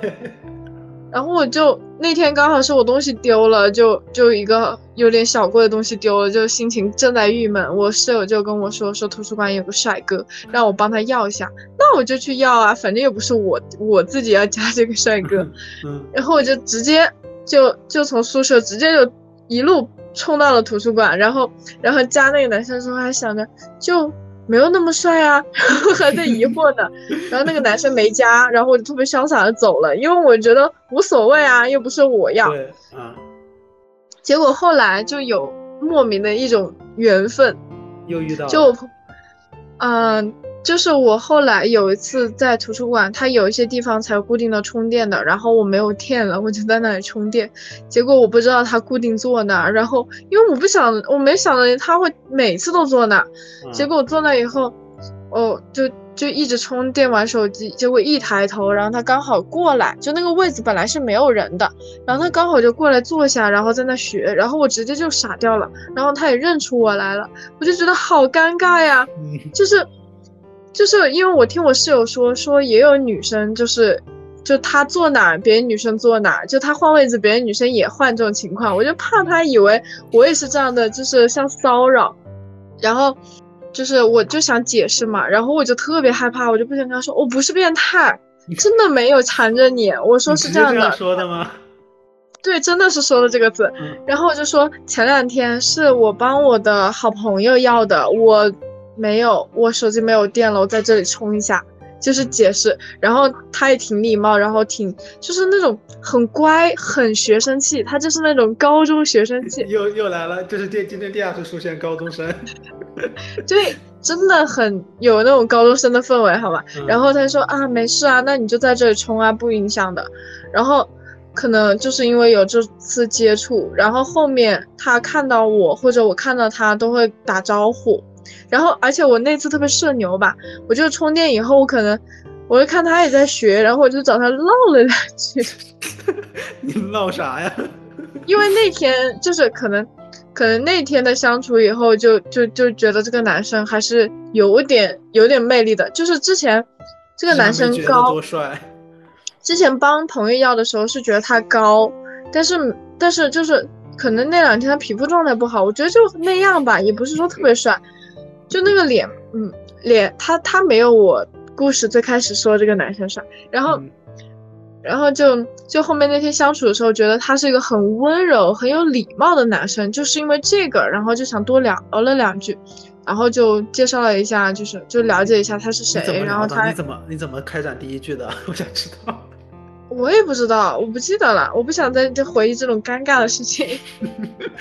然后我就那天刚好是我东西丢了，就就一个有点小贵的东西丢了，就心情正在郁闷。我室友就跟我说，说图书馆有个帅哥，让我帮他要一下。那我就去要啊，反正又不是我我自己要加这个帅哥。嗯。然后我就直接就就从宿舍直接就一路冲到了图书馆，然后然后加那个男生的时候还想着就。没有那么帅啊，然 后还在疑惑呢，然后那个男生没加，然后我就特别潇洒的走了，因为我觉得无所谓啊，又不是我要。结果后来就有莫名的一种缘分，又遇到。就，嗯，就是我后来有一次在图书馆，它有一些地方才有固定的充电的，然后我没有电了，我就在那里充电，结果我不知道它固定坐那儿，然后因为我不想，我没想到它会每次都坐那儿，结果我坐那以后，哦，就。就一直充电玩手机，结果一抬头，然后他刚好过来，就那个位子本来是没有人的，然后他刚好就过来坐下，然后在那学，然后我直接就傻掉了，然后他也认出我来了，我就觉得好尴尬呀，就是，就是因为我听我室友说，说也有女生就是，就她坐哪儿，别的女生坐哪儿，就她换位置，别的女生也换这种情况，我就怕她以为我也是这样的，就是像骚扰，然后。就是我就想解释嘛，然后我就特别害怕，我就不想跟她说我不是变态，真的没有缠着你。我说是这样的，说的吗？对，真的是说的这个字。然后我就说前两天是我帮我的好朋友要的，我没有，我手机没有电了，我在这里充一下。就是解释，然后他也挺礼貌，然后挺就是那种很乖、很学生气，他就是那种高中学生气。又又来了，就是第今天第二次出现高中生。对，真的很有那种高中生的氛围，好吧？然后他说啊，没事啊，那你就在这里充啊，不影响的。然后可能就是因为有这次接触，然后后面他看到我或者我看到他都会打招呼。然后，而且我那次特别社牛吧，我就充电以后，我可能我就看他也在学，然后我就找他唠了两句。你唠啥呀？因为那天就是可能，可能那天的相处以后，就就就觉得这个男生还是有点有点魅力的。就是之前这个男生高多帅，之前帮朋友要的时候是觉得他高，但是但是就是可能那两天他皮肤状态不好，我觉得就那样吧，也不是说特别帅。就那个脸，嗯，脸他他没有我故事最开始说这个男生帅，然后，然后就就后面那天相处的时候，觉得他是一个很温柔、很有礼貌的男生，就是因为这个，然后就想多聊了两句，然后就介绍了一下，就是就了解一下他是谁，然后他你怎么你怎么开展第一句的？我想知道。我也不知道，我不记得了，我不想再回忆这种尴尬的事情。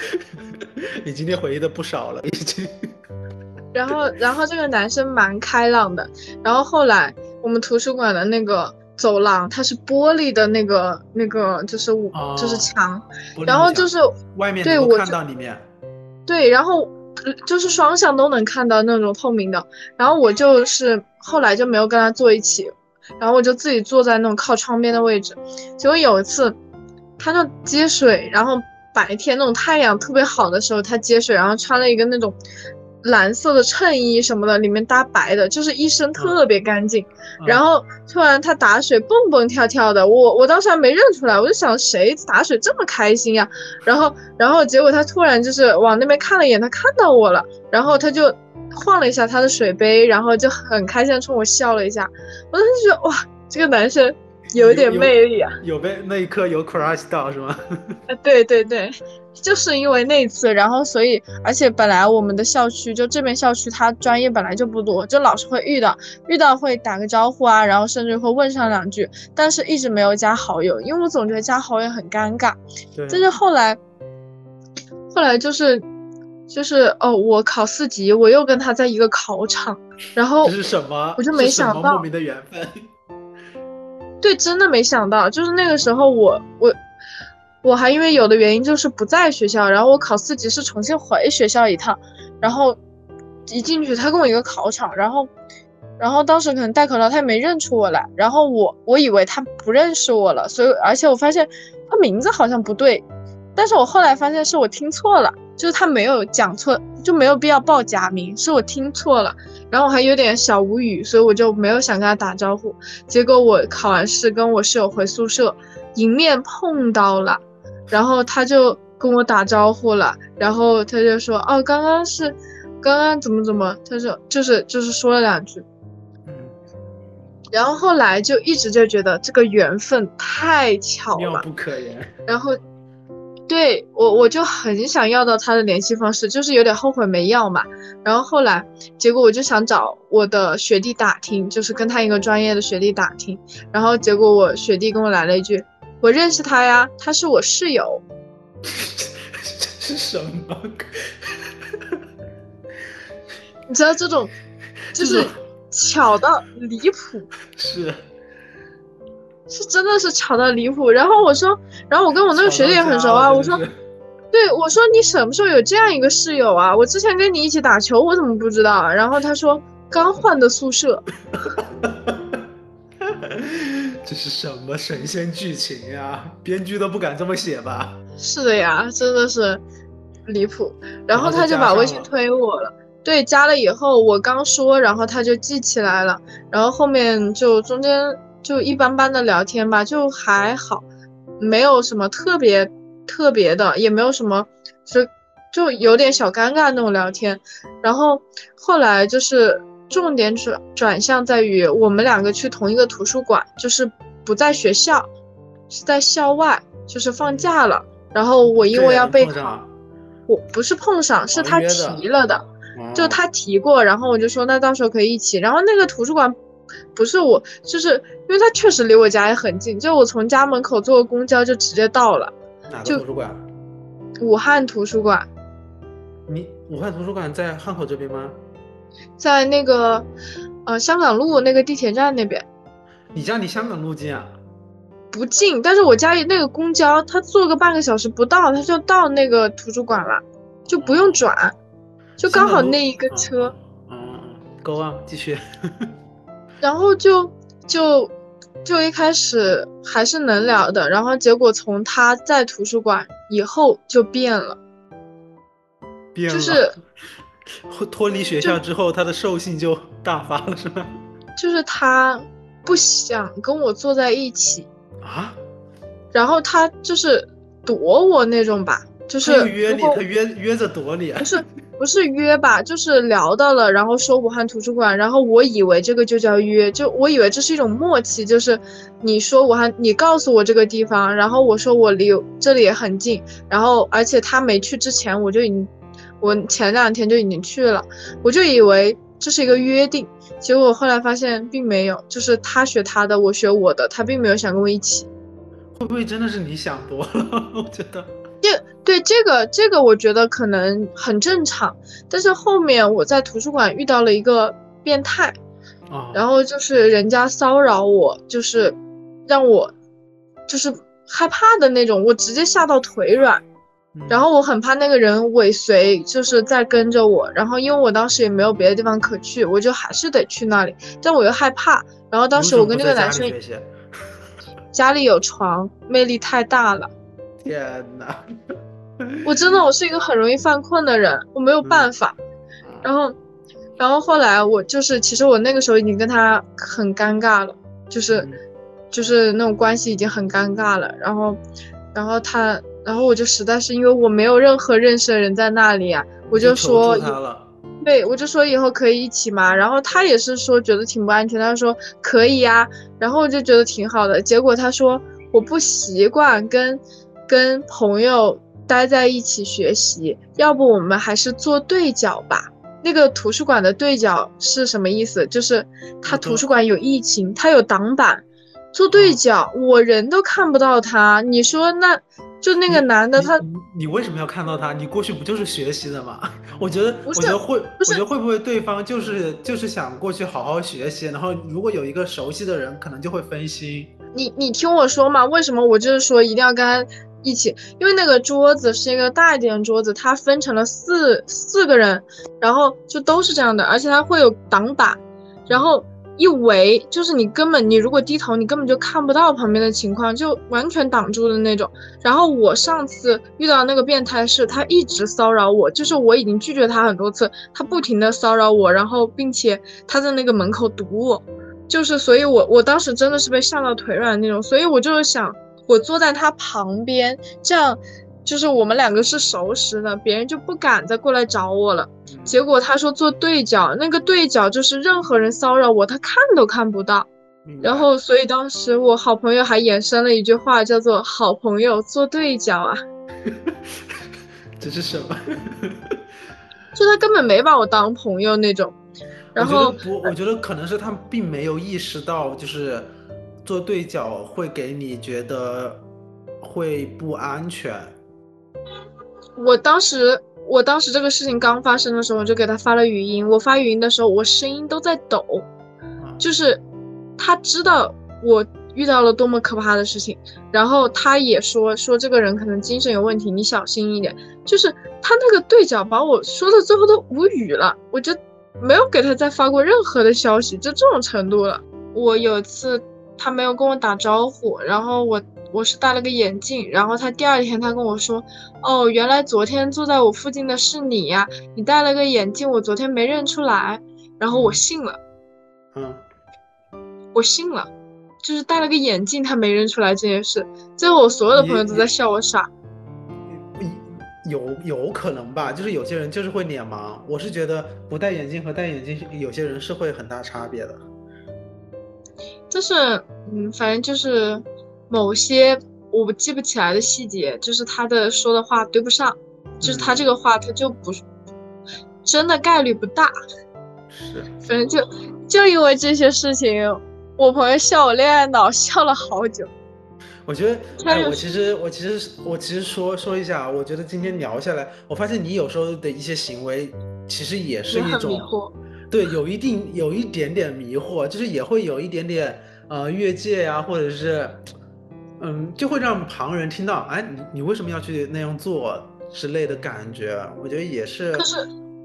你今天回忆的不少了，已经。然后，然后这个男生蛮开朗的。然后后来我们图书馆的那个走廊，它是玻璃的那个那个，就是我就是墙，然后就是外面对我看到里面，对，然后就是双向都能看到那种透明的。然后我就是后来就没有跟他坐一起，然后我就自己坐在那种靠窗边的位置。结果有一次，他就接水，然后白天那种太阳特别好的时候，他接水，然后穿了一个那种。蓝色的衬衣什么的，里面搭白的，就是一身特别干净。然后突然他打水蹦蹦跳跳的，我我当时还没认出来，我就想谁打水这么开心呀？然后然后结果他突然就是往那边看了一眼，他看到我了，然后他就晃了一下他的水杯，然后就很开心冲我笑了一下。我当时觉得哇，这个男生。有一点魅力啊，有被那一刻有 crush 到是吗？啊，对对对，就是因为那次，然后所以，而且本来我们的校区就这边校区，他专业本来就不多，就老是会遇到，遇到会打个招呼啊，然后甚至会问上两句，但是一直没有加好友，因为我总觉得加好友很尴尬。对。但是后来，后来就是就是哦，我考四级，我又跟他在一个考场，然后这是什么？我就没想到莫名的缘分。对，真的没想到，就是那个时候我我我还因为有的原因就是不在学校，然后我考四级是重新回学校一趟，然后一进去他跟我一个考场，然后然后当时可能戴口罩，他也没认出我来，然后我我以为他不认识我了，所以而且我发现他名字好像不对，但是我后来发现是我听错了。就是他没有讲错，就没有必要报假名，是我听错了，然后我还有点小无语，所以我就没有想跟他打招呼。结果我考完试跟我室友回宿舍，迎面碰到了，然后他就跟我打招呼了，然后他就说：“哦，刚刚是，刚刚怎么怎么？”他说就是就是说了两句，然后后来就一直就觉得这个缘分太巧了，妙不可言，然后。对我，我就很想要到他的联系方式，就是有点后悔没要嘛。然后后来，结果我就想找我的学弟打听，就是跟他一个专业的学弟打听。然后结果我学弟跟我来了一句：“我认识他呀，他是我室友。”是什么？你知道这种，就是。巧到离谱，是是真的是巧到离谱。然后我说，然后我跟我那个学姐也很熟啊，我说，对我说你什么时候有这样一个室友啊？我之前跟你一起打球，我怎么不知道啊？然后他说刚换的宿舍。这是什么神仙剧情呀？编剧都不敢这么写吧？是的呀，真的是离谱。然后他就把微信推我了，对，加了以后我刚说，然后他就记起来了，然后后面就中间就一般般的聊天吧，就还好，没有什么特别特别的，也没有什么，就就有点小尴尬那种聊天。然后后来就是。重点转转向在于我们两个去同一个图书馆，就是不在学校，是在校外，就是放假了。然后我因为要备考，我不是碰上，是他提了的，就他提过，然后我就说那到时候可以一起。然后那个图书馆不是我，就是因为他确实离我家也很近，就我从家门口坐个公交就直接到了。哪个图书馆？武汉图书馆。你武汉图书馆在汉口这边吗？在那个，呃，香港路那个地铁站那边。你家离香港路近啊？不近，但是我家里那个公交，它坐个半个小时不到，它就到那个图书馆了，就不用转，就刚好那一个车。嗯，够啊，继续。然后就就就一开始还是能聊的，然后结果从他在图书馆以后就变了，变了，就是。脱离学校之后，他的兽性就大发了，是吗？就是他不想跟我坐在一起啊，然后他就是躲我那种吧，就是约你，他约约着躲你，不是不是约吧，就是聊到了，然后说武汉图书馆，然后我以为这个就叫约，就我以为这是一种默契，就是你说武汉，你告诉我这个地方，然后我说我离这里也很近，然后而且他没去之前我就已经。我前两天就已经去了，我就以为这是一个约定，结果后来发现并没有，就是他学他的，我学我的，他并没有想跟我一起。会不会真的是你想多了？我觉得，这对这个这个我觉得可能很正常，但是后面我在图书馆遇到了一个变态，啊，然后就是人家骚扰我，就是让我就是害怕的那种，我直接吓到腿软。然后我很怕那个人尾随，就是在跟着我。然后因为我当时也没有别的地方可去，我就还是得去那里。但我又害怕。然后当时我跟那个男生，家里有床，魅力太大了。天哪！我真的我是一个很容易犯困的人，我没有办法。然后，然后后来我就是，其实我那个时候已经跟他很尴尬了，就是，就是那种关系已经很尴尬了。然后，然后他。然后我就实在是因为我没有任何认识的人在那里啊，我就说，对，我就说以后可以一起嘛。然后他也是说觉得挺不安全，他说可以呀。然后我就觉得挺好的。结果他说我不习惯跟跟朋友待在一起学习，要不我们还是做对角吧。那个图书馆的对角是什么意思？就是他图书馆有疫情，他有挡板，做对角我人都看不到他。你说那？就那个男的，他你为什么要看到他？你过去不就是学习的吗？我觉得，我觉得会，我觉得会不会对方就是就是想过去好好学习，然后如果有一个熟悉的人，可能就会分心。你你听我说嘛，为什么我就是说一定要跟他一起？因为那个桌子是一个大一点的桌子，它分成了四四个人，然后就都是这样的，而且它会有挡板，然后。一围就是你根本你如果低头你根本就看不到旁边的情况，就完全挡住的那种。然后我上次遇到那个变态是，他一直骚扰我，就是我已经拒绝他很多次，他不停的骚扰我，然后并且他在那个门口堵我，就是所以我我当时真的是被吓到腿软那种，所以我就是想我坐在他旁边，这样。就是我们两个是熟识的，别人就不敢再过来找我了。结果他说做对角，那个对角就是任何人骚扰我，他看都看不到。然后，所以当时我好朋友还衍生了一句话，叫做“好朋友做对角啊”。这是什么？就他根本没把我当朋友那种。然后不，我觉得可能是他并没有意识到，就是做对角会给你觉得会不安全。我当时，我当时这个事情刚发生的时候，我就给他发了语音。我发语音的时候，我声音都在抖，就是他知道我遇到了多么可怕的事情，然后他也说说这个人可能精神有问题，你小心一点。就是他那个对角把我说的最后都无语了，我就没有给他再发过任何的消息，就这种程度了。我有一次他没有跟我打招呼，然后我我是戴了个眼镜，然后他第二天他跟我说，哦，原来昨天坐在我附近的是你呀，你戴了个眼镜，我昨天没认出来，然后我信了，嗯，我信了，就是戴了个眼镜他没认出来这件事，最后我所有的朋友都在笑我傻。有有可能吧，就是有些人就是会脸盲，我是觉得不戴眼镜和戴眼镜，有些人是会很大差别的。就是嗯，反正就是某些我记不起来的细节，就是他的说的话对不上，就是他这个话他就不真的概率不大。是，反正就就因为这些事情，我朋友笑我恋爱脑笑了好久。我觉得，哎，我其实，我其实，我其实说说一下，我觉得今天聊下来，我发现你有时候的一些行为，其实也是一种，对，有一定有一点点迷惑，就是也会有一点点呃越界呀，或者是，嗯，就会让旁人听到，哎，你你为什么要去那样做之类的感觉，我觉得也是。可是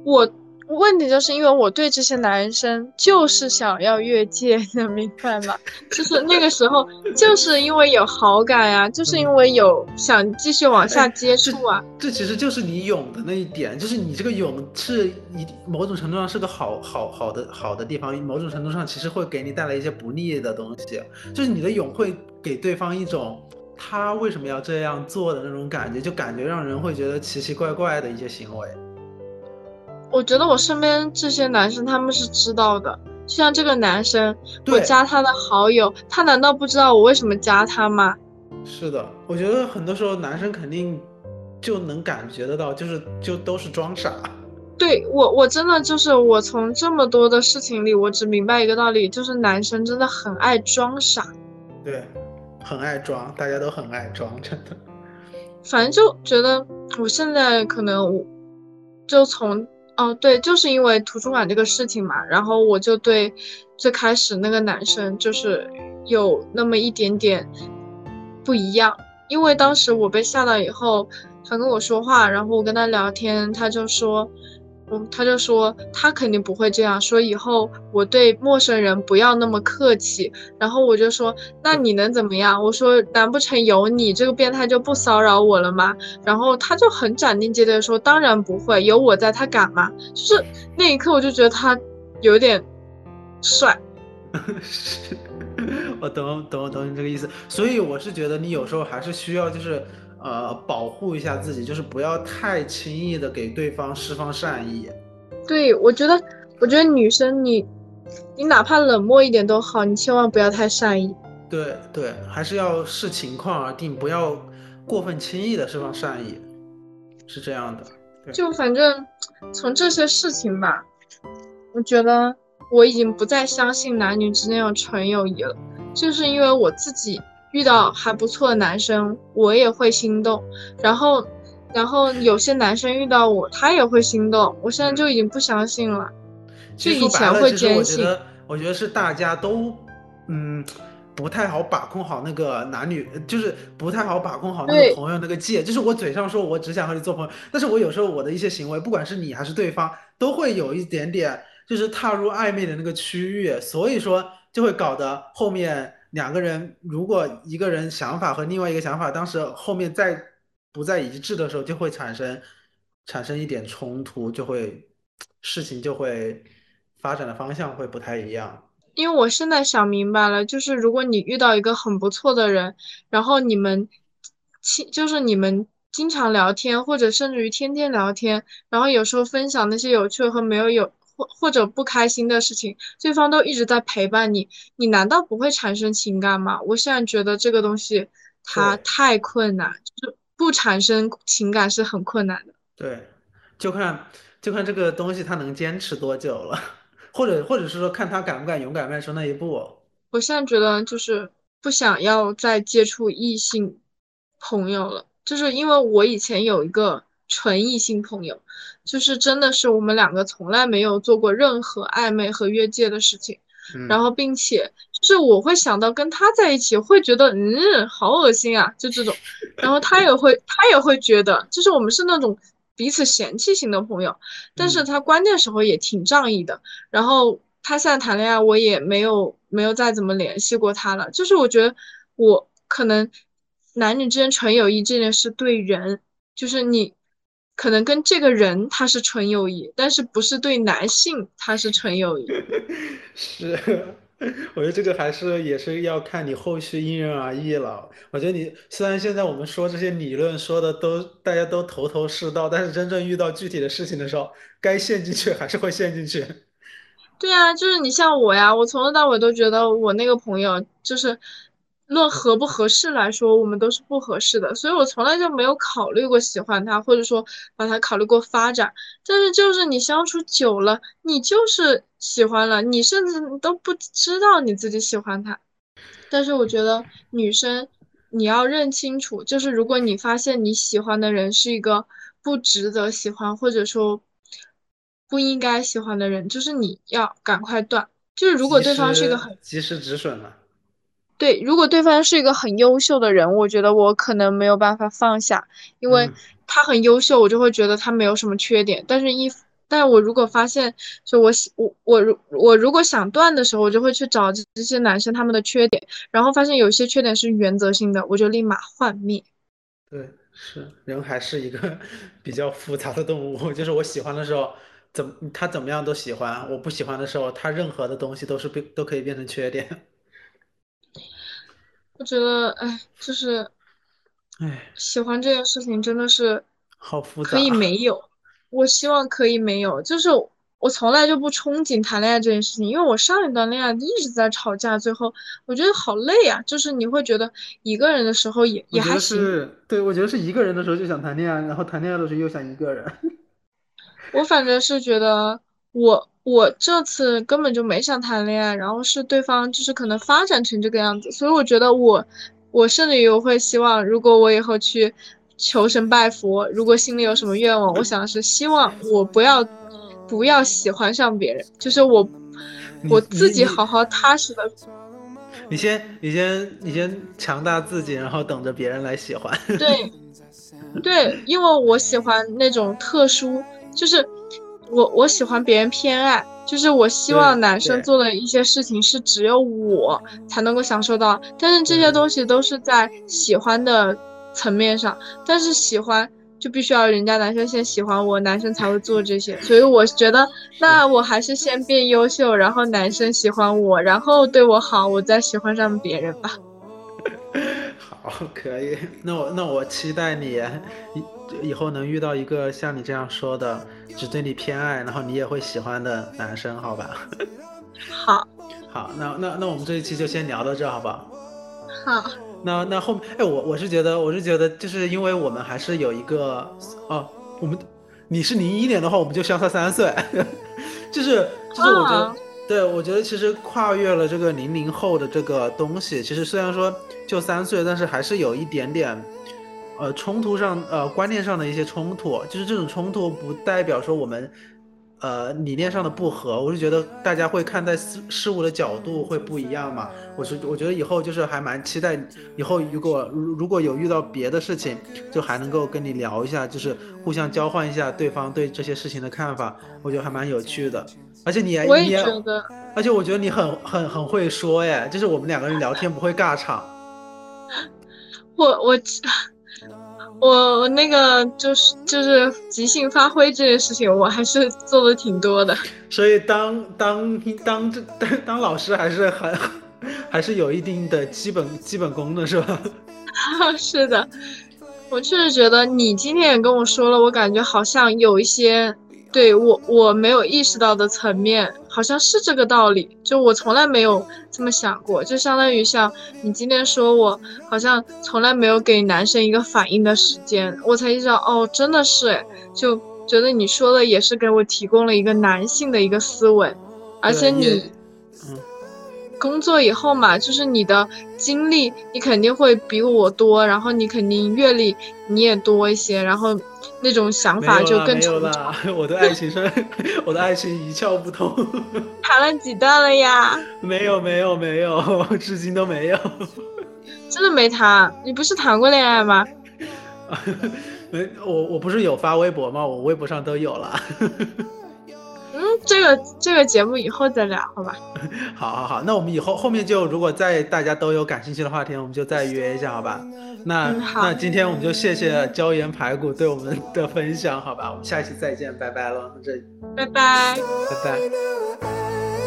我。问题就是因为我对这些男生就是想要越界，能 明白吗？就是那个时候，就是因为有好感呀，就是因为有想继续往下接触啊。这其实就是你勇的那一点，就是你这个勇是一某种程度上是个好好好的好的地方，某种程度上其实会给你带来一些不利的东西，就是你的勇会给对方一种他为什么要这样做的那种感觉，就感觉让人会觉得奇奇怪怪的一些行为。我觉得我身边这些男生他们是知道的，就像这个男生，我加他的好友，他难道不知道我为什么加他吗？是的，我觉得很多时候男生肯定就能感觉得到，就是就都是装傻。对我，我真的就是我从这么多的事情里，我只明白一个道理，就是男生真的很爱装傻。对，很爱装，大家都很爱装，真的。反正就觉得我现在可能我就从。哦，对，就是因为图书馆这个事情嘛，然后我就对最开始那个男生就是有那么一点点不一样，因为当时我被吓到以后，他跟我说话，然后我跟他聊天，他就说。嗯，他就说他肯定不会这样说，以后我对陌生人不要那么客气。然后我就说，那你能怎么样？我说，难不成有你这个变态就不骚扰我了吗？然后他就很斩钉截铁的说，当然不会，有我在，他敢吗？就是那一刻，我就觉得他有点帅。我懂懂懂你这个意思，所以我是觉得你有时候还是需要就是。呃，保护一下自己，就是不要太轻易的给对方释放善意。对，我觉得，我觉得女生你，你哪怕冷漠一点都好，你千万不要太善意。对对，还是要视情况而定，不要过分轻易的释放善意，是这样的。就反正从这些事情吧，我觉得我已经不再相信男女之间有纯友谊了，就是因为我自己。遇到还不错的男生，我也会心动。然后，然后有些男生遇到我，他也会心动。我现在就已经不相信了，就以前会坚信。我觉得，我觉得是大家都，嗯，不太好把控好那个男女，就是不太好把控好那个朋友那个界。就是我嘴上说我只想和你做朋友，但是我有时候我的一些行为，不管是你还是对方，都会有一点点，就是踏入暧昧的那个区域，所以说就会搞得后面。两个人如果一个人想法和另外一个想法当时后面再不在一致的时候，就会产生产生一点冲突，就会事情就会发展的方向会不太一样。因为我现在想明白了，就是如果你遇到一个很不错的人，然后你们亲就是你们经常聊天，或者甚至于天天聊天，然后有时候分享那些有趣和没有有。或或者不开心的事情，对方都一直在陪伴你，你难道不会产生情感吗？我现在觉得这个东西它太困难，就是不产生情感是很困难的。对，就看就看这个东西它能坚持多久了，或者或者是说看他敢不敢勇敢迈出那一步。我现在觉得就是不想要再接触异性朋友了，就是因为我以前有一个。纯异性朋友，就是真的是我们两个从来没有做过任何暧昧和越界的事情。然后并且就是我会想到跟他在一起，会觉得嗯好恶心啊，就这种，然后他也会他也会觉得，就是我们是那种彼此嫌弃型的朋友，但是他关键时候也挺仗义的，然后他现在谈恋爱，我也没有没有再怎么联系过他了，就是我觉得我可能男女之间纯友谊这件事对人，就是你。可能跟这个人他是纯友谊，但是不是对男性他是纯友谊。是，我觉得这个还是也是要看你后续因人而异了。我觉得你虽然现在我们说这些理论说的都大家都头头是道，但是真正遇到具体的事情的时候，该陷进去还是会陷进去。对啊，就是你像我呀，我从头到尾都觉得我那个朋友就是。论合不合适来说，我们都是不合适的，所以我从来就没有考虑过喜欢他，或者说把他考虑过发展。但是就是你相处久了，你就是喜欢了，你甚至都不知道你自己喜欢他。但是我觉得女生你要认清楚，就是如果你发现你喜欢的人是一个不值得喜欢，或者说不应该喜欢的人，就是你要赶快断。就是如果对方是一个很及时止损了。对，如果对方是一个很优秀的人，我觉得我可能没有办法放下，因为他很优秀，我就会觉得他没有什么缺点。但是，一，但我如果发现，就我喜我我如我如果想断的时候，我就会去找这些男生他们的缺点，然后发现有些缺点是原则性的，我就立马幻灭。对，是人还是一个 比较复杂的动物，就是我喜欢的时候，怎他怎么样都喜欢；我不喜欢的时候，他任何的东西都是被都可以变成缺点。我觉得，哎，就是，哎，喜欢这件事情真的是好复杂。可以没有，我希望可以没有。就是我从来就不憧憬谈恋爱这件事情，因为我上一段恋爱一直在吵架，最后我觉得好累啊。就是你会觉得一个人的时候也也还行。对，我觉得是一个人的时候就想谈恋爱，然后谈恋爱的时候又想一个人。我反正是觉得我。我这次根本就没想谈恋爱，然后是对方就是可能发展成这个样子，所以我觉得我，我甚至于我会希望，如果我以后去求神拜佛，如果心里有什么愿望，我想是希望我不要不要喜欢上别人，就是我我自己好好踏实的。你先你先你先强大自己，然后等着别人来喜欢。对对，因为我喜欢那种特殊，就是。我我喜欢别人偏爱，就是我希望男生做的一些事情是只有我才能够享受到，但是这些东西都是在喜欢的层面上，但是喜欢就必须要人家男生先喜欢我，男生才会做这些，所以我觉得那我还是先变优秀，然后男生喜欢我，然后对我好，我再喜欢上别人吧。好，可以，那我那我期待你以以后能遇到一个像你这样说的。只对你偏爱，然后你也会喜欢的男生，好吧？好，好，那那那我们这一期就先聊到这，好不好？好。那那后面，哎，我我是觉得，我是觉得，就是因为我们还是有一个，哦，我们你是零一年的话，我们就相差三岁，就是就是我觉得，对我觉得其实跨越了这个零零后的这个东西，其实虽然说就三岁，但是还是有一点点。呃，冲突上，呃，观念上的一些冲突，就是这种冲突不代表说我们，呃，理念上的不合。我是觉得大家会看待事事物的角度会不一样嘛。我是我觉得以后就是还蛮期待，以后如果如如果有遇到别的事情，就还能够跟你聊一下，就是互相交换一下对方对这些事情的看法，我觉得还蛮有趣的。而且你也你也，而且我觉得你很很很会说耶，就是我们两个人聊天不会尬场。我我。我那个就是就是即兴发挥这件事情，我还是做的挺多的。所以当当当这当当老师还是很 还是有一定的基本基本功的，是吧？是的，我确实觉得你今天也跟我说了，我感觉好像有一些。对我我没有意识到的层面，好像是这个道理。就我从来没有这么想过，就相当于像你今天说我好像从来没有给男生一个反应的时间，我才意识到哦，真的是就觉得你说的也是给我提供了一个男性的一个思维，而且你，嗯，工作以后嘛，就是你的经历，你肯定会比我多，然后你肯定阅历你也多一些，然后那种想法就更成了。我的爱情生，我的爱情一窍不通。谈了几段了呀？没有，没有，没有，至今都没有。真的没谈？你不是谈过恋爱吗？没，我我不是有发微博吗？我微博上都有了。嗯，这个这个节目以后再聊，好吧？好，好，好，那我们以后后面就如果再大家都有感兴趣的话题，我们就再约一下，好吧？那那今天我们就谢谢椒盐排骨对我们的分享，好吧？我们下期再见，拜拜了，这，拜拜，拜拜。